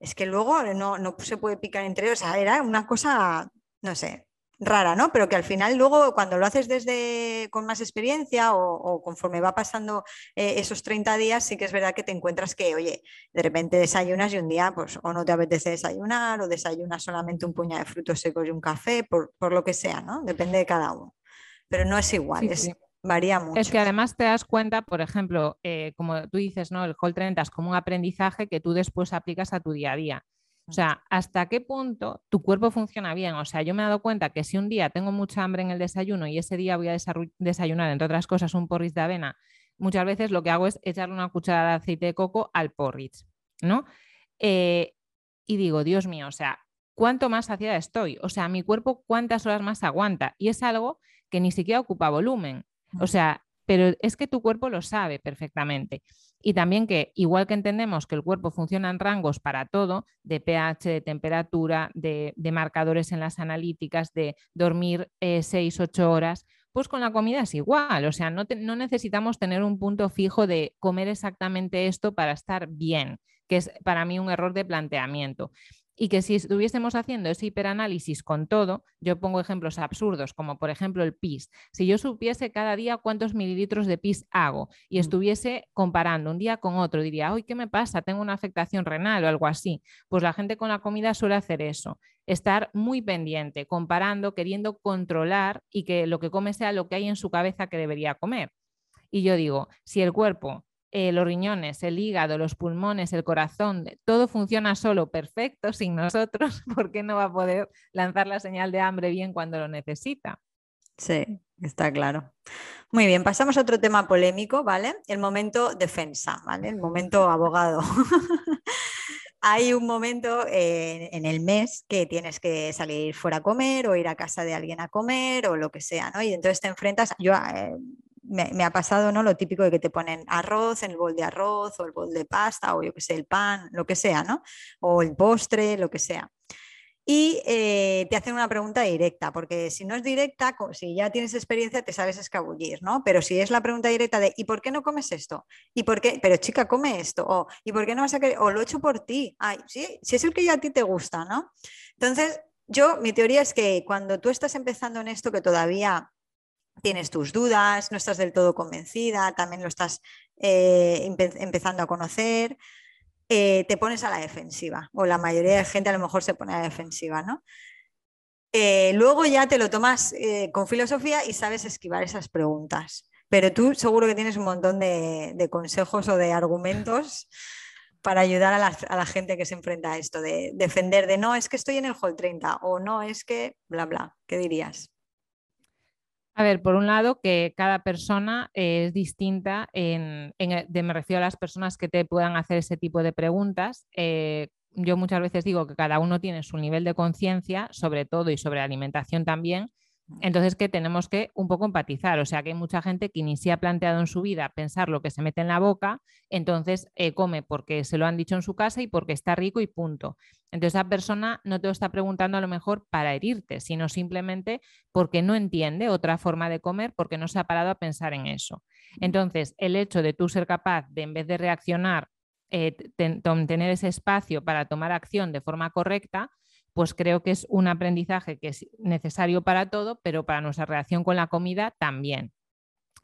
Speaker 1: es que luego no, no se puede picar entre ellos. O sea, era una cosa, no sé, rara, ¿no? Pero que al final luego cuando lo haces desde con más experiencia o, conforme va pasando eh, esos 30 días, sí que es verdad que te encuentras que, oye, de repente desayunas y un día pues o no te apetece desayunar o desayunas solamente un puñado de frutos secos y un café, por, lo que sea, ¿no? Depende de cada uno. Pero no es igual, es, Varía mucho.
Speaker 2: Es que además te das cuenta, por ejemplo, eh, como tú dices, ¿no? El Hall 30 es como un aprendizaje que tú después aplicas a tu día a día. O sea, ¿hasta qué punto tu cuerpo funciona bien? O sea, yo me he dado cuenta que si un día tengo mucha hambre en el desayuno y ese día voy a desayunar, entre otras cosas, un porridge de avena, muchas veces lo que hago es echarle una cucharada de aceite de coco al porridge, ¿no? Eh, y digo, Dios mío, o sea, ¿cuánto más saciada estoy? O sea, mi cuerpo cuántas horas más aguanta. Y es algo que ni siquiera ocupa volumen. O sea, pero es que tu cuerpo lo sabe perfectamente. Y también que, igual que entendemos que el cuerpo funciona en rangos para todo, de pH, de temperatura, de, marcadores en las analíticas, de dormir 6, eh, 8 horas, pues con la comida es igual. O sea, no, no necesitamos tener un punto fijo de comer exactamente esto para estar bien, que es para mí un error de planteamiento y que si estuviésemos haciendo ese hiperanálisis con todo, yo pongo ejemplos absurdos, como por ejemplo el PIS. Si yo supiese cada día cuántos mililitros de PIS hago y mm. estuviese comparando un día con otro, diría, hoy ¿qué me pasa? Tengo una afectación renal o algo así. Pues la gente con la comida suele hacer eso, estar muy pendiente, comparando, queriendo controlar y que lo que come sea lo que hay en su cabeza que debería comer. Y yo digo, si el cuerpo eh, los riñones, el hígado, los pulmones, el corazón, todo funciona solo perfecto sin nosotros, ¿por qué no va a poder lanzar la señal de hambre bien cuando lo necesita?
Speaker 1: Sí, está claro. Muy bien, pasamos a otro tema polémico, ¿vale? El momento defensa, ¿vale? El momento abogado. Hay un momento eh, en el mes que tienes que salir fuera a comer o ir a casa de alguien a comer o lo que sea, ¿no? Y entonces te enfrentas, eh, me, ha pasado ¿no? lo típico de que te ponen arroz en el bol de arroz o el bol de pasta o yo que sé, el pan, lo que sea, ¿no? O el postre, lo que sea. Y eh, te hacen una pregunta directa, porque si no es directa, si ya tienes experiencia, te sabes escabullir, ¿no? Pero si es la pregunta directa de ¿y por qué no comes esto? ¿Y por qué? Pero chica, come esto. O ¿y por qué no vas a querer? O lo he hecho por ti. Ay, sí, si es el que ya a ti te gusta, ¿no? Entonces, yo, mi teoría es que cuando tú estás empezando en esto, que todavía tienes tus dudas, no estás del todo convencida, también lo estás eh, empezando a conocer, eh, te pones a la defensiva, o la mayoría de gente a lo mejor se pone a la defensiva, ¿no? Eh, luego ya te lo tomas con filosofía y sabes esquivar esas preguntas, pero tú seguro que tienes un montón de, consejos o de argumentos para ayudar a la, gente que se enfrenta a esto, de defender de no, es que estoy en el hall 30 o no, es que bla, bla, ¿qué dirías?
Speaker 2: A ver, por un lado, que cada persona es distinta, en, me refiero a las personas que te puedan hacer ese tipo de preguntas. Eh, yo muchas veces digo que cada uno tiene su nivel de conciencia, sobre todo y sobre alimentación también, entonces, que tenemos que un poco empatizar, o sea, que hay mucha gente que ni se ha planteado en su vida pensar lo que se mete en la boca, entonces eh, come porque se lo han dicho en su casa y porque está rico y punto. Entonces, esa persona no te lo está preguntando a lo mejor para herirte, sino simplemente porque no entiende otra forma de comer, porque no se ha parado a pensar en eso. Entonces, el hecho de tú ser capaz de, en vez de reaccionar, eh, tener ese espacio para tomar acción de forma correcta, pues creo que es un aprendizaje que es necesario para todo, pero para nuestra relación con la comida también.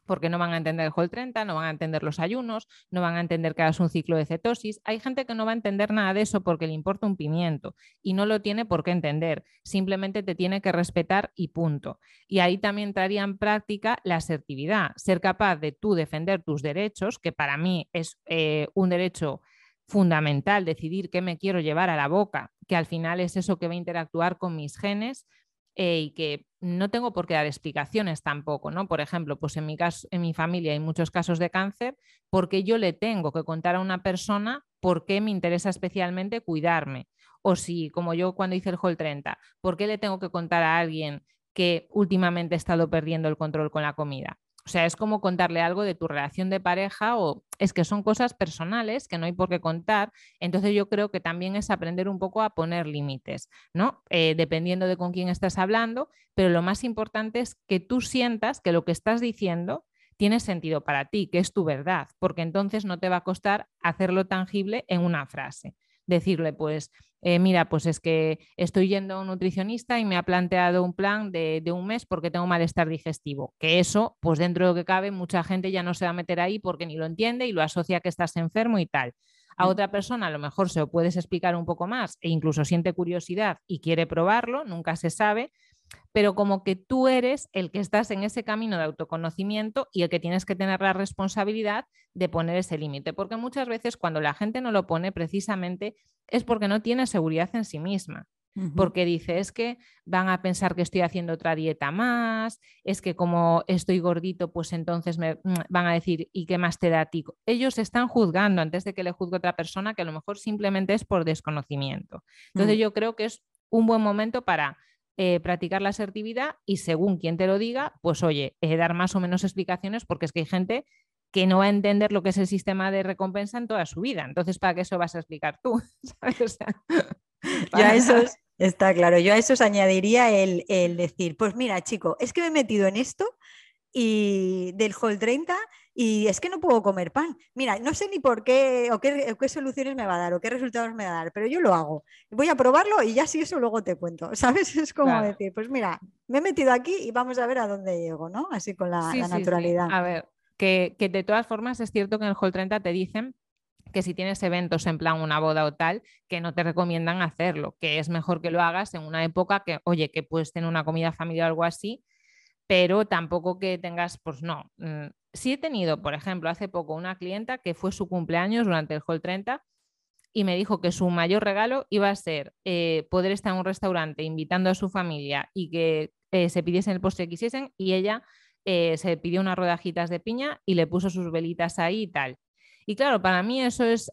Speaker 2: Porque no van a entender el Whole 30, no van a entender los ayunos, no van a entender que hagas un ciclo de cetosis. Hay gente que no va a entender nada de eso porque le importa un pimiento y no lo tiene por qué entender. Simplemente te tiene que respetar y punto. Y ahí también entraría en práctica la asertividad, ser capaz de tú defender tus derechos, que para mí es eh, un derecho fundamental decidir qué me quiero llevar a la boca, que al final es eso que va a interactuar con mis genes eh, y que no tengo por qué dar explicaciones tampoco, ¿no? Por ejemplo, pues en mi caso, en mi familia hay muchos casos de cáncer, porque yo le tengo que contar a una persona por qué me interesa especialmente cuidarme. O si, como yo cuando hice el Hall 30, ¿por qué le tengo que contar a alguien que últimamente he estado perdiendo el control con la comida? O sea, es como contarle algo de tu relación de pareja o es que son cosas personales que no hay por qué contar. Entonces yo creo que también es aprender un poco a poner límites, ¿no? Eh, dependiendo de con quién estás hablando, pero lo más importante es que tú sientas que lo que estás diciendo tiene sentido para ti, que es tu verdad, porque entonces no te va a costar hacerlo tangible en una frase decirle, pues, eh, mira, pues es que estoy yendo a un nutricionista y me ha planteado un plan de, un mes porque tengo malestar digestivo. Que eso, pues dentro de lo que cabe, mucha gente ya no se va a meter ahí porque ni lo entiende y lo asocia a que estás enfermo y tal. A otra persona a lo mejor se lo puedes explicar un poco más e incluso siente curiosidad y quiere probarlo, nunca se sabe, pero como que tú eres el que estás en ese camino de autoconocimiento y el que tienes que tener la responsabilidad de poner ese límite, porque muchas veces cuando la gente no lo pone precisamente es porque no tiene seguridad en sí misma. Porque dice, es que van a pensar que estoy haciendo otra dieta más, es que como estoy gordito, pues entonces me mm, van a decir, ¿y qué más te da a ti? Ellos están juzgando antes de que le juzgue otra persona que a lo mejor simplemente es por desconocimiento. Entonces mm. yo creo que es un buen momento para eh, practicar la asertividad y según quien te lo diga, pues oye, eh, dar más o menos explicaciones porque es que hay gente que no va a entender lo que es el sistema de recompensa en toda su vida. Entonces, ¿para qué eso vas a explicar tú?
Speaker 1: eso está claro. Yo a eso añadiría el, el decir, pues mira, chico, es que me he metido en esto y del Hall 30 y es que no puedo comer pan. Mira, no sé ni por qué o qué, qué, soluciones me va a dar o qué resultados me va a dar, pero yo lo hago. Voy a probarlo y ya si eso luego te cuento, ¿sabes? Es como decir, pues mira, me he metido aquí y vamos a ver a dónde llego, ¿no? Así con la, naturalidad.
Speaker 2: A ver, que, que, de todas formas es cierto que en el Hall 30 te dicen que si tienes eventos en plan una boda o tal, que no te recomiendan hacerlo, que es mejor que lo hagas en una época que, oye, que puedes tener una comida familiar o algo así, pero tampoco que tengas, pues no. Mm, sí he tenido, por ejemplo, hace poco una clienta que fue su cumpleaños durante el Hall 30 y me dijo que su mayor regalo iba a ser eh, poder estar en un restaurante invitando a su familia y que eh, se pidiesen el postre que quisiesen y ella eh, se pidió unas rodajitas de piña y le puso sus velitas ahí y tal. Y claro, para mí eso es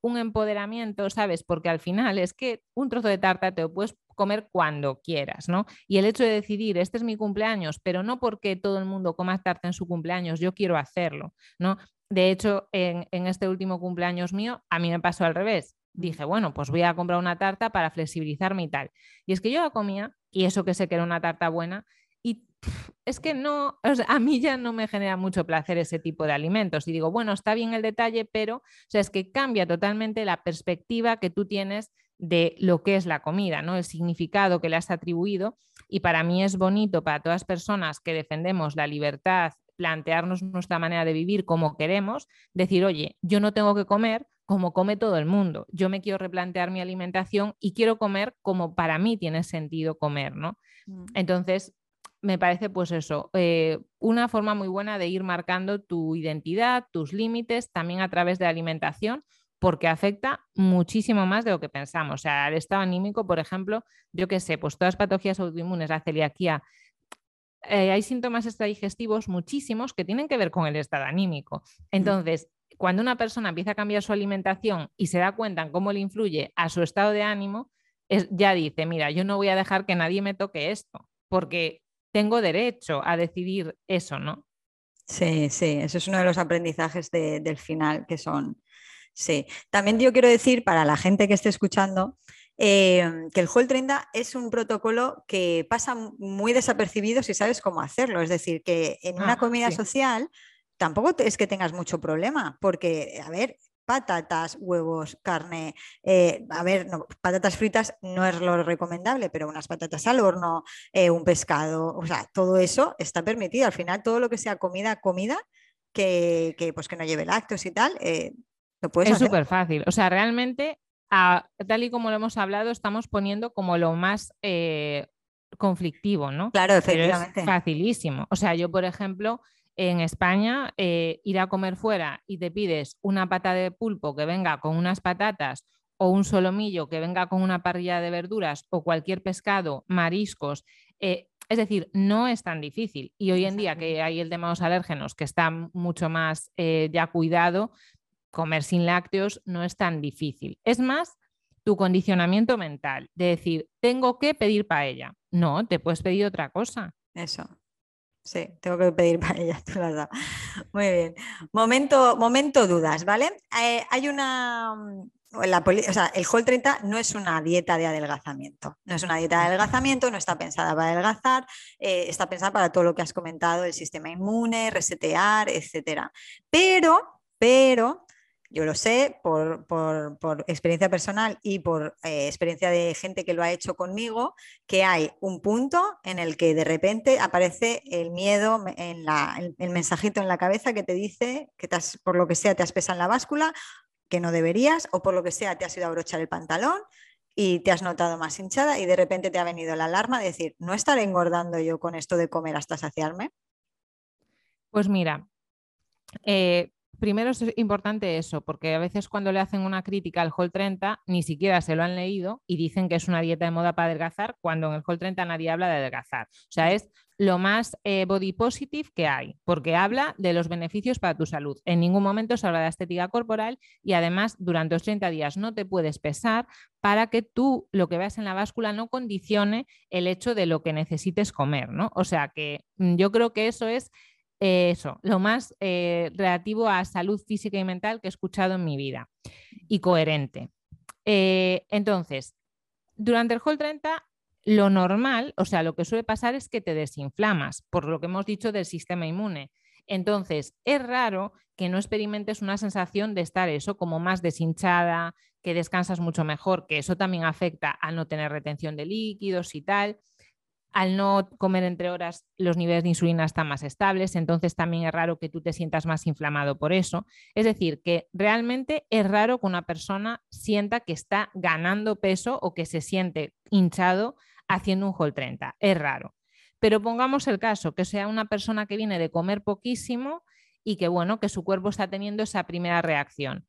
Speaker 2: un empoderamiento, ¿sabes? Porque al final es que un trozo de tarta te lo puedes comer cuando quieras, ¿no? Y el hecho de decidir, este es mi cumpleaños, pero no porque todo el mundo coma tarta en su cumpleaños, yo quiero hacerlo, ¿no? De hecho, en, este último cumpleaños mío, a mí me pasó al revés. Dije, bueno, pues voy a comprar una tarta para flexibilizarme y tal. Y es que yo la comía, y eso que sé que era una tarta buena, y es que no, a mí ya no me genera mucho placer ese tipo de alimentos. Y digo, bueno, está bien el detalle, pero o sea, es que cambia totalmente la perspectiva que tú tienes de lo que es la comida, ¿no? El significado que le has atribuido. Y para mí es bonito, para todas las personas que defendemos la libertad, plantearnos nuestra manera de vivir como queremos, decir, oye, yo no tengo que comer como come todo el mundo. Yo me quiero replantear mi alimentación y quiero comer como para mí tiene sentido comer, ¿no? Mm. Entonces, me parece pues eso, eh, una forma muy buena de ir marcando tu identidad, tus límites, también a través de la alimentación, porque afecta muchísimo más de lo que pensamos. O sea, el estado anímico, por ejemplo, yo qué sé, pues todas las patologías autoinmunes, la celiaquía, eh, hay síntomas extradigestivos muchísimos que tienen que ver con el estado anímico. Mm. Entonces, cuando una persona empieza a cambiar su alimentación y se da cuenta en cómo le influye a su estado de ánimo, es, ya dice, mira, yo no voy a dejar que nadie me toque esto, porque tengo derecho a decidir eso, ¿no?
Speaker 1: Sí, sí, eso es uno de los aprendizajes del final que son Sí, también yo quiero decir para la gente que esté escuchando eh, que el Hall 30 es un protocolo que pasa muy desapercibido si sabes cómo hacerlo. Es decir, que en una ah, comida social tampoco es que tengas mucho problema, porque, a ver, patatas, huevos, carne, eh, a ver, patatas fritas no es lo recomendable, pero unas patatas al horno, eh, un pescado, o sea, todo eso está permitido. Al final, todo lo que sea comida, comida, que, pues que no lleve lácteos y tal,
Speaker 2: es súper fácil. O sea, realmente, tal y como lo hemos hablado, estamos poniendo como lo más eh, conflictivo, ¿no?
Speaker 1: Claro, efectivamente.
Speaker 2: es facilísimo. O sea, yo, por ejemplo, en España, eh, ir a comer fuera y te pides una pata de pulpo que venga con unas patatas o un solomillo que venga con una parrilla de verduras o cualquier pescado, mariscos. Eh, es decir, no es tan difícil. Y hoy en día que hay el tema de los alérgenos, que está mucho más ya cuidado, comer sin lácteos no es tan difícil. Es más, tu condicionamiento mental de decir, tengo que pedir paella. No, te puedes pedir otra cosa.
Speaker 1: Eso. Sí, tengo que pedir paella, tú lo Muy bien. Momento, momento dudas, ¿vale? Eh, hay una. Mm, o sea, el Hall 30 no es una dieta de adelgazamiento. No es una dieta de adelgazamiento, no está pensada para adelgazar, eh, está pensada para todo lo que has comentado, el sistema inmune, resetear, etcétera. Pero, pero yo lo sé por, experiencia personal y por eh, experiencia de gente que lo ha hecho conmigo, que hay un punto en el que de repente aparece el miedo, en el, mensajito en la cabeza que te dice que por lo que sea te has pesado en la báscula, que no deberías, o por lo que sea te has ido a abrochar el pantalón y te has notado más hinchada y de repente te ha venido la alarma de decir, ¿no estaré engordando yo con esto de comer hasta saciarme?
Speaker 2: Pues mira, eh, primero es importante eso, porque a veces cuando le hacen una crítica al Hall 30 ni siquiera se lo han leído y dicen que es una dieta de moda para adelgazar, cuando en el Hall 30 nadie habla de adelgazar. O sea, es lo más eh, body positive que hay, porque habla de los beneficios para tu salud. En ningún momento se habla de estética corporal y además durante los 30 días no te puedes pesar para que tú lo que veas en la báscula no condicione el hecho de lo que necesites comer, ¿no? O sea que mm, yo creo que eso es eso, lo más eh, relativo a salud física y mental que he escuchado en mi vida y coherente. Eh, entonces, durante el Hall 30, lo normal, o sea, lo que suele pasar es que te desinflamas, por lo que hemos dicho del sistema inmune. Entonces, es raro que no experimentes una sensación de estar eso como más deshinchada, que descansas mucho mejor, que eso también afecta a no tener retención de líquidos y tal al no comer entre horas los niveles de insulina están más estables, entonces también es raro que tú te sientas más inflamado por eso. Es decir, que realmente es raro que una persona sienta que está ganando peso o que se siente hinchado haciendo un Hall 30. Es raro. Pero pongamos el caso, que sea una persona que viene de comer poquísimo y que bueno, que su cuerpo está teniendo esa primera reacción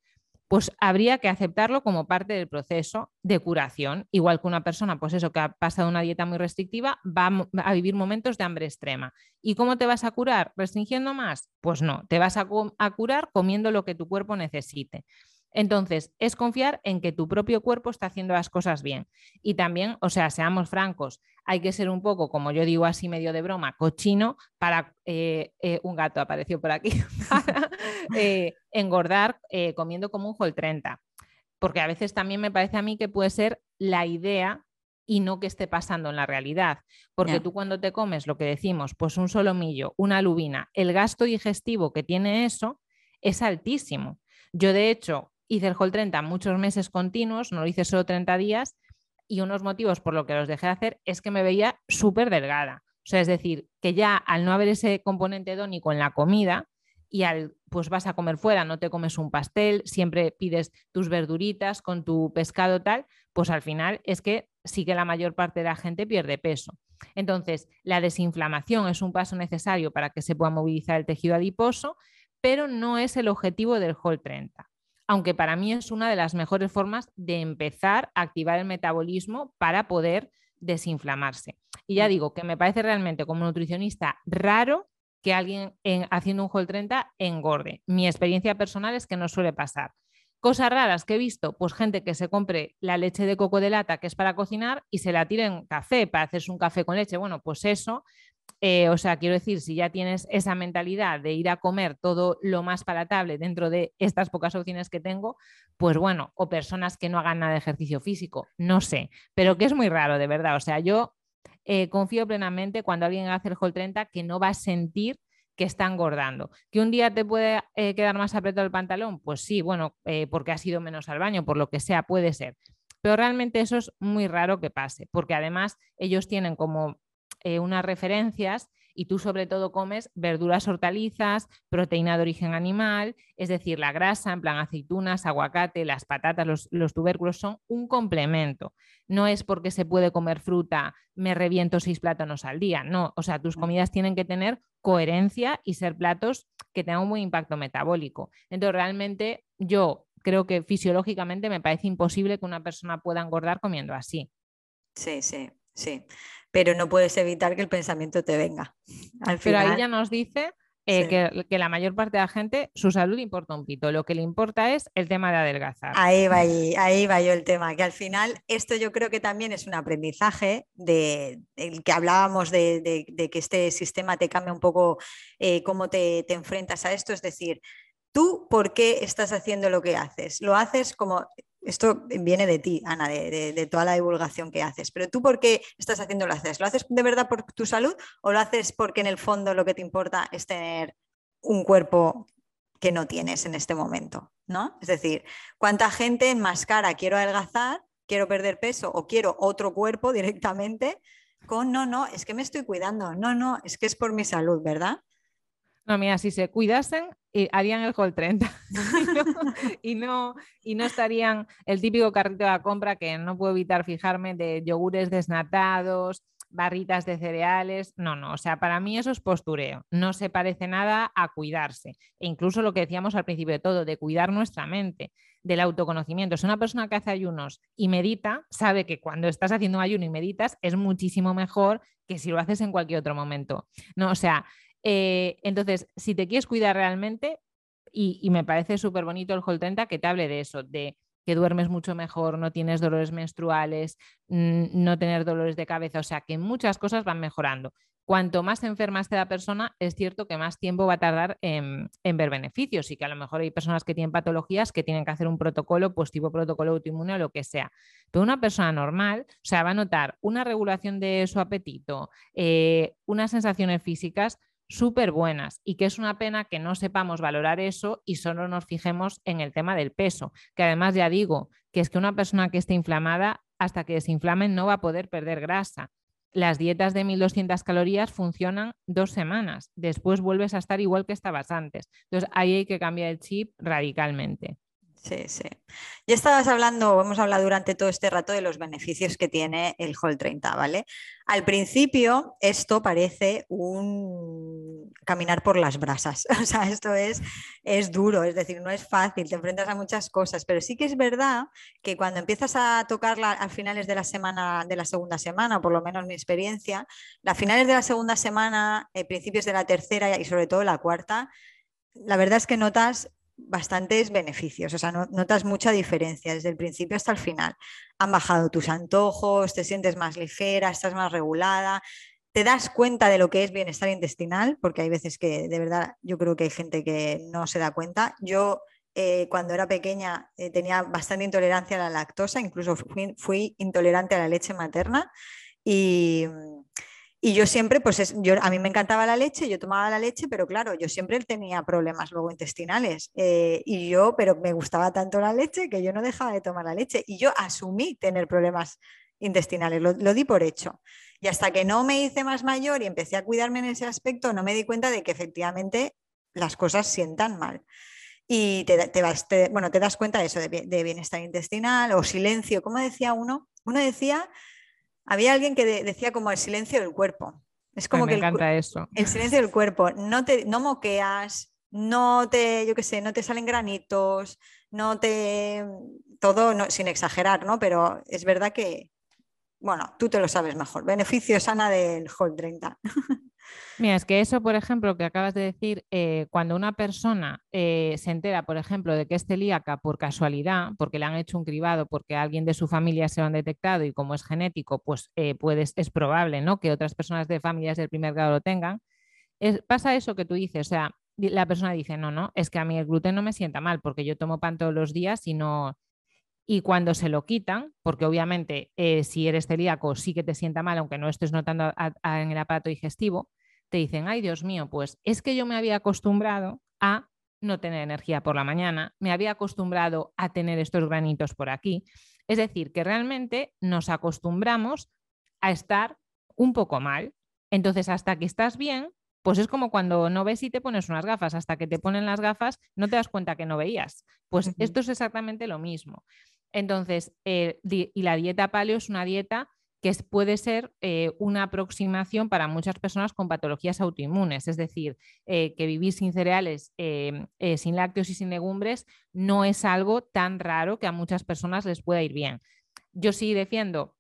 Speaker 2: pues habría que aceptarlo como parte del proceso de curación, igual que una persona, pues eso, que ha pasado una dieta muy restrictiva, va a vivir momentos de hambre extrema. ¿Y cómo te vas a curar? ¿Restringiendo más? Pues no, te vas a, a curar comiendo lo que tu cuerpo necesite. Entonces, es confiar en que tu propio cuerpo está haciendo las cosas bien. Y también, o sea, seamos francos, hay que ser un poco, como yo digo así medio de broma, cochino para, eh, eh, un gato apareció por aquí, para eh, engordar comiendo como un Hall 30. Porque a veces también me parece a mí que puede ser la idea y no que esté pasando en la realidad. Porque tú cuando te comes lo que decimos, pues un solomillo, una lubina, el gasto digestivo que tiene eso es altísimo. Yo de hecho hice el Hall 30 muchos meses continuos, no lo hice solo 30 días y unos motivos por lo que los dejé de hacer es que me veía súper delgada. O sea, es decir, que ya al no haber ese componente dónico en la comida y al pues vas a comer fuera, no te comes un pastel, siempre pides tus verduritas con tu pescado tal, pues al final es que sí que la mayor parte de la gente pierde peso. Entonces, la desinflamación es un paso necesario para que se pueda movilizar el tejido adiposo, pero no es el objetivo del Hall 30 aunque para mí es una de las mejores formas de empezar a activar el metabolismo para poder desinflamarse. Y ya digo que me parece realmente como nutricionista raro que alguien haciendo un Hall 30 engorde. Mi experiencia personal es que no suele pasar. Cosas raras que he visto, pues gente que se compre la leche de coco de lata que es para cocinar y se la tire en café para hacerse un café con leche. Bueno, pues eso eh, o sea, quiero decir, si ya tienes esa mentalidad de ir a comer todo lo más palatable dentro de estas pocas opciones que tengo, pues bueno, o personas que no hagan nada de ejercicio físico, no sé, pero que es muy raro, de verdad. O sea, yo eh, confío plenamente cuando alguien hace el Hall 30 que no va a sentir que está engordando. ¿Que un día te puede eh, quedar más apretado el pantalón? Pues sí, bueno, porque has ido menos al baño, por lo que sea, puede ser. Pero realmente eso es muy raro que pase, porque además ellos tienen como eh, unas referencias y tú sobre todo comes verduras, hortalizas, proteína de origen animal, es decir, la grasa, en plan aceitunas, aguacate, las patatas, los, los, tubérculos son un complemento. No es porque se puede comer fruta, me reviento seis plátanos al día, no, o sea, tus comidas tienen que tener coherencia y ser platos que tengan un buen impacto metabólico. Entonces, realmente yo creo que fisiológicamente me parece imposible que una persona pueda engordar comiendo así.
Speaker 1: Sí, sí, sí pero no puedes evitar que el pensamiento te venga.
Speaker 2: Al pero ahí ya nos dice eh, que, la mayor parte de la gente, su salud importa un pito, lo que le importa es el tema de adelgazar.
Speaker 1: Ahí va, ahí, va yo el tema, que al final esto yo creo que también es un aprendizaje de, el que hablábamos de, que este sistema te cambia un poco eh, cómo te, te enfrentas a esto, es decir, tú por qué estás haciendo lo que haces. Lo haces como esto viene de ti, Ana, de, toda la divulgación que haces. Pero tú, ¿por qué estás haciendo lo haces? ¿Lo haces de verdad por tu salud o lo haces porque en el fondo lo que te importa es tener un cuerpo que no tienes en este momento? ¿no? Es decir, ¿cuánta gente enmascara quiero adelgazar, quiero perder peso o quiero otro cuerpo directamente con no, no, es que me estoy cuidando, no, no, es que es por mi salud, ¿verdad?
Speaker 2: No, mira, si se cuidasen, eh, harían el Hall 30 y, no, y, no, estarían el típico carrito de la compra que no puedo evitar fijarme de yogures desnatados, barritas de cereales. No, no, o sea, para mí eso es postureo. No se parece nada a cuidarse. E incluso lo que decíamos al principio de todo, de cuidar nuestra mente, del autoconocimiento. Si una persona que hace ayunos y medita, sabe que cuando estás haciendo un ayuno y meditas es muchísimo mejor que si lo haces en cualquier otro momento. No, o sea, eh, entonces, si te quieres cuidar realmente, y, me parece súper bonito el Hall 30 que te hable de eso, de que duermes mucho mejor, no tienes dolores menstruales, no tener dolores de cabeza, o sea que muchas cosas van mejorando. Cuanto más enferma esté la persona, es cierto que más tiempo va a tardar en, ver beneficios y que a lo mejor hay personas que tienen patologías que tienen que hacer un protocolo, pues tipo protocolo autoinmune o lo que sea. Pero una persona normal, o sea, va a notar una regulación de su apetito, eh, unas sensaciones físicas súper buenas y que es una pena que no sepamos valorar eso y solo nos fijemos en el tema del peso, que además ya digo que es que una persona que esté inflamada hasta que desinflame no va a poder perder grasa. Las dietas de 1200 calorías funcionan dos semanas, después vuelves a estar igual que estabas antes. Entonces ahí hay que cambiar el chip radicalmente.
Speaker 1: Sí, sí. Ya estabas hablando, hemos hablado durante todo este rato de los beneficios que tiene el Hall 30, ¿vale? Al principio esto parece un caminar por las brasas, o sea, esto es, es duro, es decir, no es fácil, te enfrentas a muchas cosas, pero sí que es verdad que cuando empiezas a tocarla a finales de la semana, de la segunda semana, por lo menos mi experiencia, a finales de la segunda semana, eh, principios de la tercera y sobre todo la cuarta, la verdad es que notas bastantes beneficios, o sea, notas mucha diferencia desde el principio hasta el final. Han bajado tus antojos, te sientes más ligera, estás más regulada, te das cuenta de lo que es bienestar intestinal, porque hay veces que de verdad yo creo que hay gente que no se da cuenta. Yo eh, cuando era pequeña eh, tenía bastante intolerancia a la lactosa, incluso fui intolerante a la leche materna y y yo siempre, pues yo, a mí me encantaba la leche, yo tomaba la leche, pero claro, yo siempre tenía problemas luego intestinales. Eh, y yo, pero me gustaba tanto la leche que yo no dejaba de tomar la leche. Y yo asumí tener problemas intestinales, lo, di por hecho. Y hasta que no me hice más mayor y empecé a cuidarme en ese aspecto, no me di cuenta de que efectivamente las cosas sientan mal. Y te, te, bueno, te das cuenta de eso, de, de bienestar intestinal o silencio. ¿Cómo decía uno? Uno decía había alguien que decía como el silencio del cuerpo. Es como que
Speaker 2: encanta eso.
Speaker 1: El silencio del cuerpo. No te no moqueas, no te, yo qué sé, no te salen granitos, no te. Todo sin exagerar, ¿no? Pero es verdad que, bueno, tú te lo sabes mejor. Beneficio sana del Hall 30.
Speaker 2: Mira, es que eso, por ejemplo, que acabas de decir, eh, cuando una persona eh, se entera, por ejemplo, de que es celíaca por casualidad, porque le han hecho un cribado, porque alguien de su familia se lo han detectado y como es genético, pues eh, es probable ¿no? que otras personas de familias del primer grado lo tengan, pasa eso que tú dices, o sea, la persona dice, no, no, es que a mí el gluten no me sienta mal porque yo tomo pan todos los días y no... Y cuando se lo quitan, porque obviamente si eres celíaco sí que te sienta mal, aunque no estés notando en el aparato digestivo, te dicen, ay Dios mío, pues es que yo me había acostumbrado a no tener energía por la mañana, me había acostumbrado a tener estos granitos por aquí. Es decir, que realmente nos acostumbramos a estar un poco mal. Entonces, hasta que estás bien, pues es como cuando no ves y te pones unas gafas, hasta que te ponen las gafas no te das cuenta que no veías. Pues esto es exactamente lo mismo. Entonces, eh, y la dieta paleo es una dieta que puede ser eh, una aproximación para muchas personas con patologías autoinmunes, es decir, eh, que vivir sin cereales, eh, sin lácteos y sin legumbres no es algo tan raro que a muchas personas les pueda ir bien. Yo sí defiendo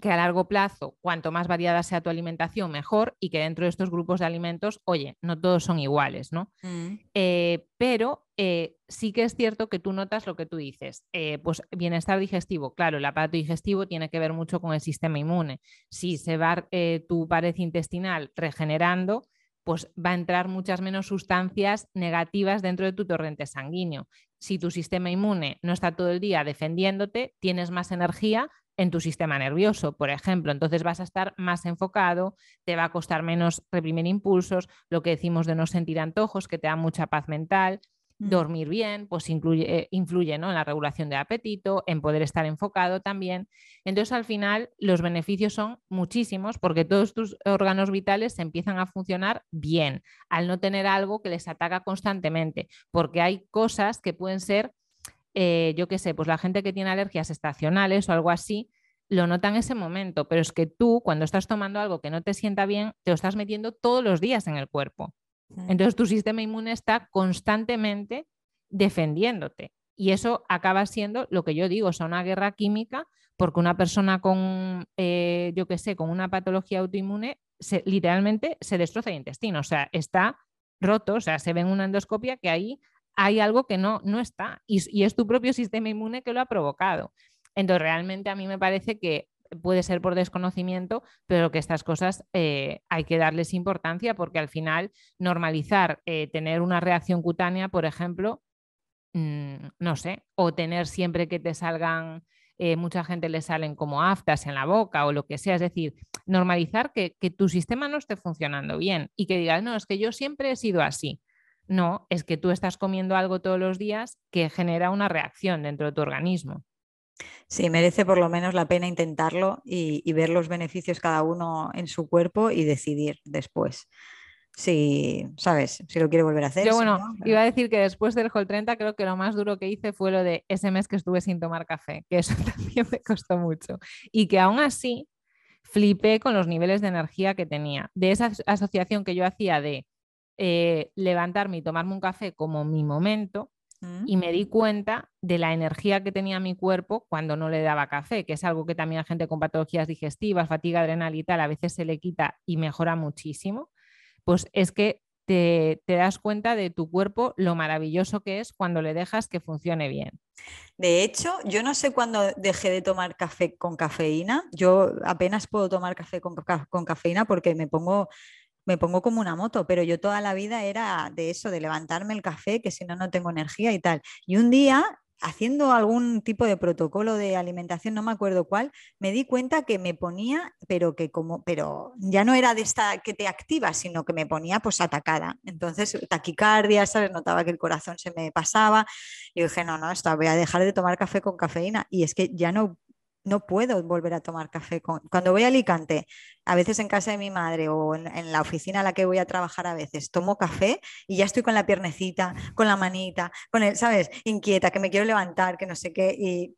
Speaker 2: que a largo plazo, cuanto más variada sea tu alimentación, mejor, y que dentro de estos grupos de alimentos, oye, no todos son iguales, ¿no? Mm. Eh, pero eh, sí que es cierto que tú notas lo que tú dices, eh, pues bienestar digestivo, claro, el aparato digestivo tiene que ver mucho con el sistema inmune. Si se va tu pared intestinal regenerando, pues va a entrar muchas menos sustancias negativas dentro de tu torrente sanguíneo. Si tu sistema inmune no está todo el día defendiéndote, tienes más energía en tu sistema nervioso, por ejemplo. Entonces vas a estar más enfocado, te va a costar menos reprimir impulsos, lo que decimos de no sentir antojos, que te da mucha paz mental. Mm. Dormir bien, pues eh, influye, en la regulación de apetito, en poder estar enfocado también. Entonces, al final, los beneficios son muchísimos porque todos tus órganos vitales empiezan a funcionar bien al no tener algo que les ataca constantemente, porque hay cosas que pueden ser eh, yo qué sé, pues la gente que tiene alergias estacionales o algo así, lo nota en ese momento, pero es que tú cuando estás tomando algo que no te sienta bien, te lo estás metiendo todos los días en el cuerpo. Mm. Entonces tu sistema inmune está constantemente defendiéndote. Y eso acaba siendo lo que yo digo, o una guerra química, porque una persona con, eh, yo qué sé, con una patología autoinmune, literalmente se destroza el intestino, o sea, está roto, o sea, se ve en una endoscopia que ahí hay algo que no, no está y, es tu propio sistema inmune que lo ha provocado. Entonces, realmente a mí me parece que puede ser por desconocimiento, pero que estas cosas eh, hay que darles importancia porque al final normalizar eh, tener una reacción cutánea, por ejemplo, mm, no sé, o tener siempre que te salgan, eh, mucha gente le salen como aftas en la boca o lo que sea, es decir, normalizar que, que tu sistema no esté funcionando bien y que digas, no, es que yo siempre he sido así. No, es que tú estás comiendo algo todos los días que genera una reacción dentro de tu organismo.
Speaker 1: Sí, merece por lo menos la pena intentarlo y, ver los beneficios cada uno en su cuerpo y decidir después si, ¿sabes? Si lo quiere volver a hacer.
Speaker 2: Yo, bueno, iba a decir que después del Hall 30 creo que lo más duro que hice fue lo de ese mes que estuve sin tomar café, que eso también me costó mucho. Y que aún así flipé con los niveles de energía que tenía. De esa asociación que yo hacía de eh, levantarme y tomarme un café como mi momento mm. y me di cuenta de la energía que tenía mi cuerpo cuando no le daba café, que es algo que también a gente con patologías digestivas, fatiga adrenal y tal, a veces se le quita y mejora muchísimo, pues es que te, te, das cuenta de tu cuerpo lo maravilloso que es cuando le dejas que funcione bien.
Speaker 1: De hecho, yo no sé cuándo dejé de tomar café con cafeína. Yo apenas puedo tomar café con, con cafeína porque me pongo me pongo como una moto, pero yo toda la vida era de eso, de levantarme el café, que si no, no tengo energía y tal. Y un día, haciendo algún tipo de protocolo de alimentación, no me acuerdo cuál, me di cuenta que me ponía, pero que como, pero ya no era de esta que te activa, sino que me ponía pues atacada. Entonces, taquicardia, ¿sabes? Notaba que el corazón se me pasaba. Y dije, no, no, esto, voy a dejar de tomar café con cafeína. Y es que ya no no puedo volver a tomar café. Cuando voy a Alicante, a veces en casa de mi madre o en, la oficina a la que voy a trabajar a veces, tomo café y ya estoy con la piernecita, con la manita, con el, ¿sabes? Inquieta, que me quiero levantar, que no sé qué. Y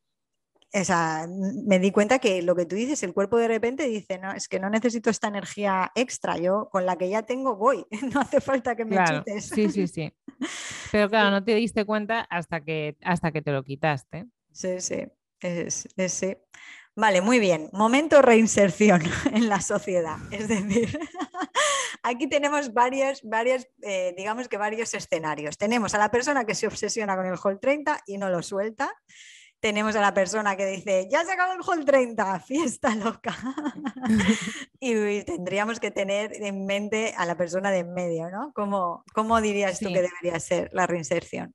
Speaker 1: me di cuenta que lo que tú dices, el cuerpo de repente dice, no, es que no necesito esta energía extra, yo con la que ya tengo voy, no hace falta que me
Speaker 2: claro, Sí, sí, sí. Pero claro, no te diste cuenta hasta que, hasta que te lo quitaste.
Speaker 1: Sí, sí. Es, ese. Vale, muy bien. Momento reinserción en la sociedad. Es decir, aquí tenemos varios, varios eh, digamos que varios escenarios. Tenemos a la persona que se obsesiona con el Hall 30 y no lo suelta. Tenemos a la persona que dice, ya se acabó el Hall 30, fiesta loca. y tendríamos que tener en mente a la persona de en medio, ¿no? ¿Cómo, cómo dirías tú que debería ser la reinserción?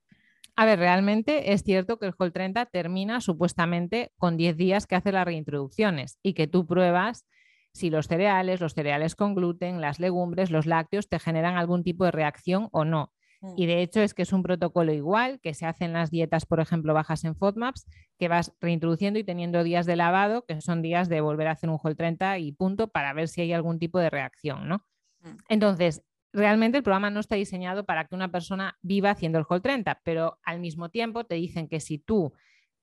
Speaker 2: A ver, realmente es cierto que el Hall 30 termina supuestamente con 10 días que hace las reintroducciones y que tú pruebas si los cereales, los cereales con gluten, las legumbres, los lácteos te generan algún tipo de reacción o no. Y mm. de hecho es que es un protocolo igual que se hacen las dietas, por ejemplo, bajas en FODMAPs, que vas reintroduciendo y teniendo días de lavado, que son días de volver a hacer un Hall 30 y punto, para ver si hay algún tipo de reacción, ¿no? Mm. Entonces, realmente el programa no está diseñado para que una persona viva haciendo el Hall 30, pero al mismo tiempo te dicen que si tú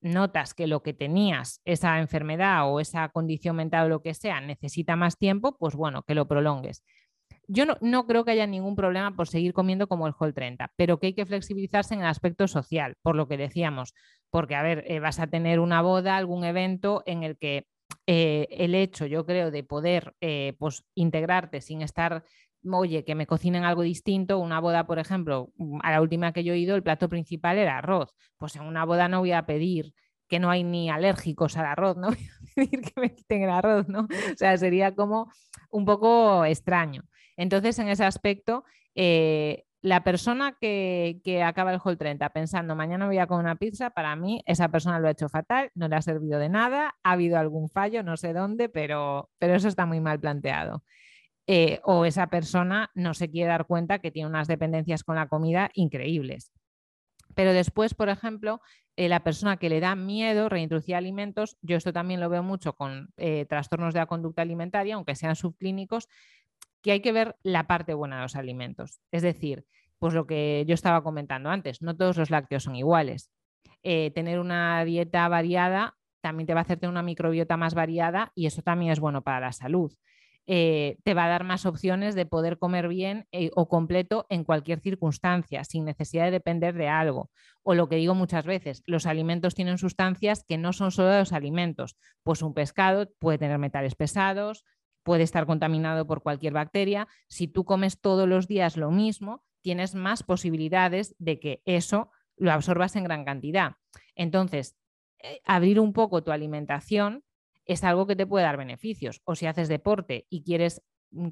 Speaker 2: notas que lo que tenías, esa enfermedad o esa condición mental o lo que sea, necesita más tiempo, pues bueno, que lo prolongues. Yo no, creo que haya ningún problema por seguir comiendo como el Hall 30, pero que hay que flexibilizarse en el aspecto social, por lo que decíamos, porque a ver, eh, vas a tener una boda, algún evento en el que eh, el hecho, yo creo, de poder eh, pues, integrarte sin estar oye, que me cocinen algo distinto, una boda, por ejemplo, mm, a la última que yo he ido, el plato principal era arroz. Pues en una boda no voy a pedir que no hay ni alérgicos al arroz, no voy a pedir que me quiten el arroz, ¿no? O sea, sería como un poco extraño. Entonces, en ese aspecto, eh, la persona que, acaba el Hall 30 pensando mañana voy a comer una pizza, para mí esa persona lo ha hecho fatal, no le ha servido de nada, ha habido algún fallo, no sé dónde, pero, pero eso está muy mal planteado. Eh, o esa persona no se quiere dar cuenta que tiene unas dependencias con la comida increíbles. Pero después, por ejemplo, eh, la persona que le da miedo reintroducir alimentos, yo esto también lo veo mucho con eh, trastornos de la conducta alimentaria, aunque sean subclínicos, que hay que ver la parte buena de los alimentos. Es decir, pues lo que yo estaba comentando antes, no todos los lácteos son iguales. tener una dieta variada también te va a hacerte una microbiota más variada y eso también es bueno para la salud. Eh, te va a dar más opciones de poder comer bien eh, o completo en cualquier circunstancia, sin necesidad de depender de algo. O lo que digo muchas veces, los alimentos tienen sustancias que no son solo los alimentos. Pues un pescado puede tener metales pesados, puede estar contaminado por cualquier bacteria. Si tú comes todos los días lo mismo, tienes más posibilidades de que eso lo absorbas en gran cantidad. Entonces, eh, abrir un poco tu alimentación es algo que te puede dar beneficios. O si haces deporte y quieres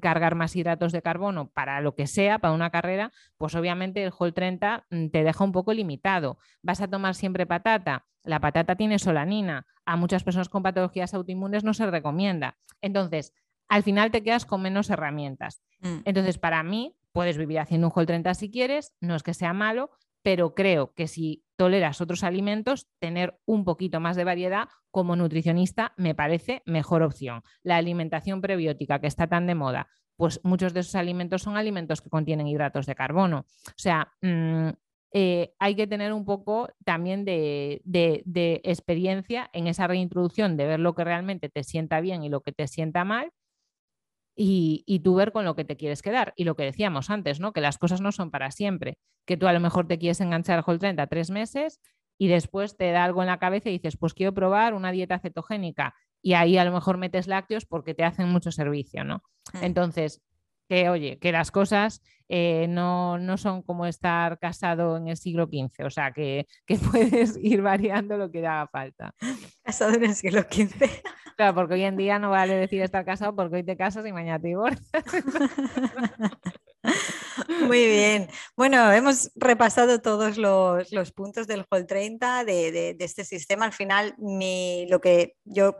Speaker 2: cargar más hidratos de carbono para lo que sea, para una carrera, pues obviamente el Whole 30 mm, te deja un poco limitado. Vas a tomar siempre patata. La patata tiene solanina. A muchas personas con patologías autoinmunes no se recomienda. Entonces, al final te quedas con menos herramientas. Mm. Entonces, para mí, puedes vivir haciendo un Whole 30 si quieres, no es que sea malo, pero creo que si toleras otros alimentos, tener un poquito más de variedad como nutricionista me parece mejor opción. La alimentación prebiótica que está tan de moda, pues muchos de esos alimentos son alimentos que contienen hidratos de carbono. O sea, mm, eh, hay que tener un poco también de, de, experiencia en esa reintroducción, de ver lo que realmente te sienta bien y lo que te sienta mal y, tú ver con lo que te quieres quedar. Y lo que decíamos antes, ¿no? Que las cosas no son para siempre, que tú a lo mejor te quieres enganchar al Whole 30 tres meses y después te da algo en la cabeza y dices, pues quiero probar una dieta cetogénica y ahí a lo mejor metes lácteos porque te hacen mucho servicio, ¿no? Mm. Entonces, que oye, que las cosas eh, no, son como estar casado en el siglo XV, o sea, que, que puedes ir variando lo que haga falta.
Speaker 1: Casado en el siglo XV.
Speaker 2: Claro, porque hoy en día no vale decir estar casado porque hoy te casas y mañana te divorcias.
Speaker 1: Muy bien. Bueno, hemos repasado todos los, puntos del Hall 30 de, este sistema. Al final, lo que yo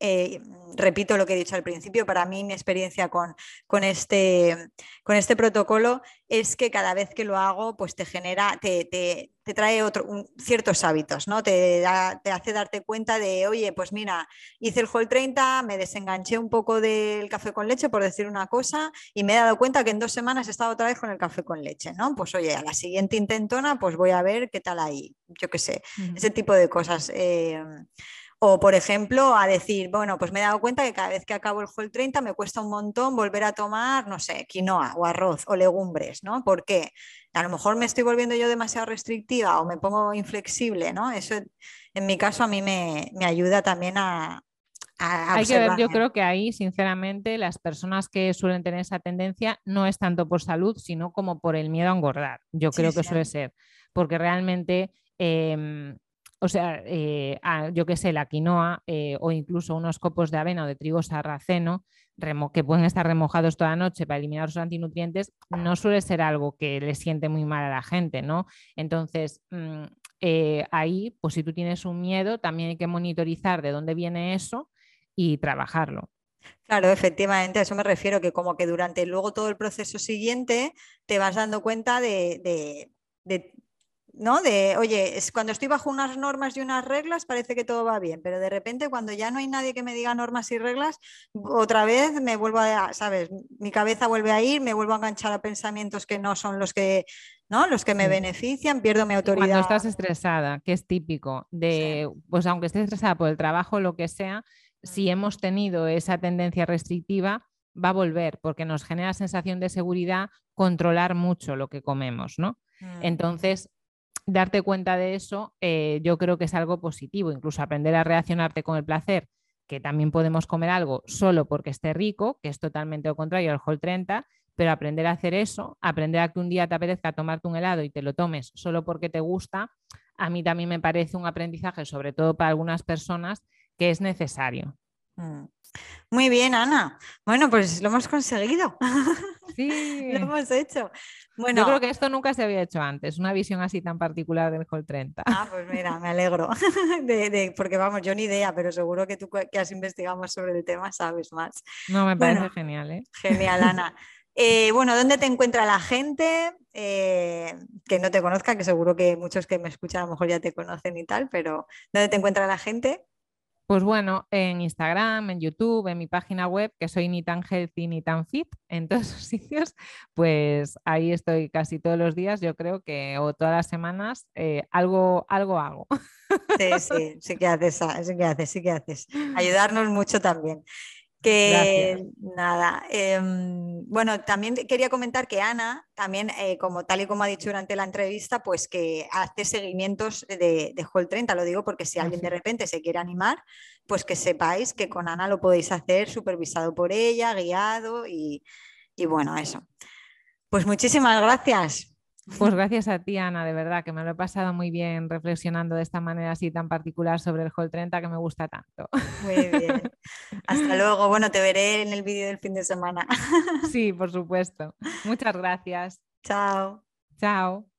Speaker 1: eh, repito lo que he dicho al principio, para mí mi experiencia con, con, este, con este protocolo es que cada vez que lo hago, pues te genera, te, te, te trae otro, ciertos hábitos, ¿no? Te, te, hace darte cuenta de, oye, pues mira, hice el Hall 30, me desenganché un poco del café con leche, por decir una cosa, y me he dado cuenta que en dos semanas he estado otra vez con el café con leche, ¿no? Pues oye, a la siguiente intentona, pues voy a ver qué tal ahí, yo qué sé, ese tipo de cosas. Eh, o, por ejemplo, a decir, bueno, pues me he dado cuenta que cada vez que acabo el Whole 30 me cuesta un montón volver a tomar, no sé, quinoa o arroz o legumbres, ¿no? ¿Por qué? A lo mejor me estoy volviendo yo demasiado restrictiva o me pongo inflexible, ¿no? Eso en mi caso a mí me, ayuda también a,
Speaker 2: Hay que ver, yo creo que ahí, sinceramente, las personas que suelen tener esa tendencia no es tanto por salud, sino como por el miedo a engordar. Yo creo que suele ser, porque realmente em, o sea, eh, yo qué sé, la quinoa eh, o incluso unos copos de avena o de trigo sarraceno que pueden estar remojados toda la noche para eliminar los antinutrientes, no suele ser algo que le siente muy mal a la gente, ¿no? Entonces, mm, eh, ahí, pues si tú tienes un miedo, también hay que monitorizar de dónde viene eso y trabajarlo.
Speaker 1: Claro, efectivamente, a eso me refiero, que como que durante luego todo el proceso siguiente te vas dando cuenta de, de ¿no? De, oye, es cuando estoy bajo unas normas y unas reglas parece que todo va bien, pero de repente cuando ya no hay nadie que me diga normas y reglas, otra vez me vuelvo a, ¿sabes? Mi cabeza vuelve a ir, me vuelvo a enganchar a pensamientos que no son los que, ¿no? Los que me benefician, pierdo mi autoridad.
Speaker 2: Cuando estás estresada, que es típico de, pues aunque estés estresada por el trabajo, lo que sea, si mm. hemos tenido esa tendencia restrictiva, va a volver porque nos genera sensación de seguridad controlar mucho lo que comemos, ¿no? Mm. Entonces, darte cuenta de eso, eh, yo creo que es algo positivo, incluso aprender a reaccionarte con el placer, que también podemos comer algo solo porque esté rico, que es totalmente lo contrario al Whole 30, pero aprender a hacer eso, aprender a que un día te apetezca tomarte un helado y te lo tomes solo porque te gusta, a mí también me parece un aprendizaje, sobre todo para algunas personas, que es necesario.
Speaker 1: Mm. Muy bien, Ana. Bueno, pues lo hemos conseguido. Sí. lo hemos hecho.
Speaker 2: Bueno, Yo creo que esto nunca se había hecho antes, una visión así tan particular del Hall 30.
Speaker 1: Ah, pues mira, me alegro. porque vamos, yo ni idea, pero seguro que tú que has investigado más sobre el tema sabes más.
Speaker 2: No, me parece genial. ¿eh?
Speaker 1: Genial, Ana. Eh, bueno, ¿dónde te encuentra la gente? Eh, que no te conozca, que seguro que muchos que me escuchan a lo mejor ya te conocen y tal, pero ¿dónde te encuentra la gente?
Speaker 2: Pues bueno, en Instagram, en YouTube, en mi página web, que soy ni tan healthy ni tan fit, en todos esos sitios, pues ahí estoy casi todos los días, yo creo que, o todas las semanas, eh, algo, algo hago.
Speaker 1: Sí, sí, sí que haces, sí que haces, sí que haces. Ayudarnos mucho también. Que nada, em, bueno, también quería comentar que Ana, también, eh, como tal y como ha dicho durante la entrevista, pues que hace seguimientos de, de Hall 30, lo digo porque si alguien de repente se quiere animar, pues que sepáis que con Ana lo podéis hacer supervisado por ella, guiado y, y bueno, eso. Pues muchísimas gracias.
Speaker 2: Pues gracias a ti, Ana, de verdad, que me lo he pasado muy bien reflexionando de esta manera así tan particular sobre el Hall 30 que me gusta tanto.
Speaker 1: Muy bien. Hasta luego. Bueno, te veré en el vídeo del fin de semana.
Speaker 2: Sí, por supuesto. Muchas gracias.
Speaker 1: Chao.
Speaker 2: Chao.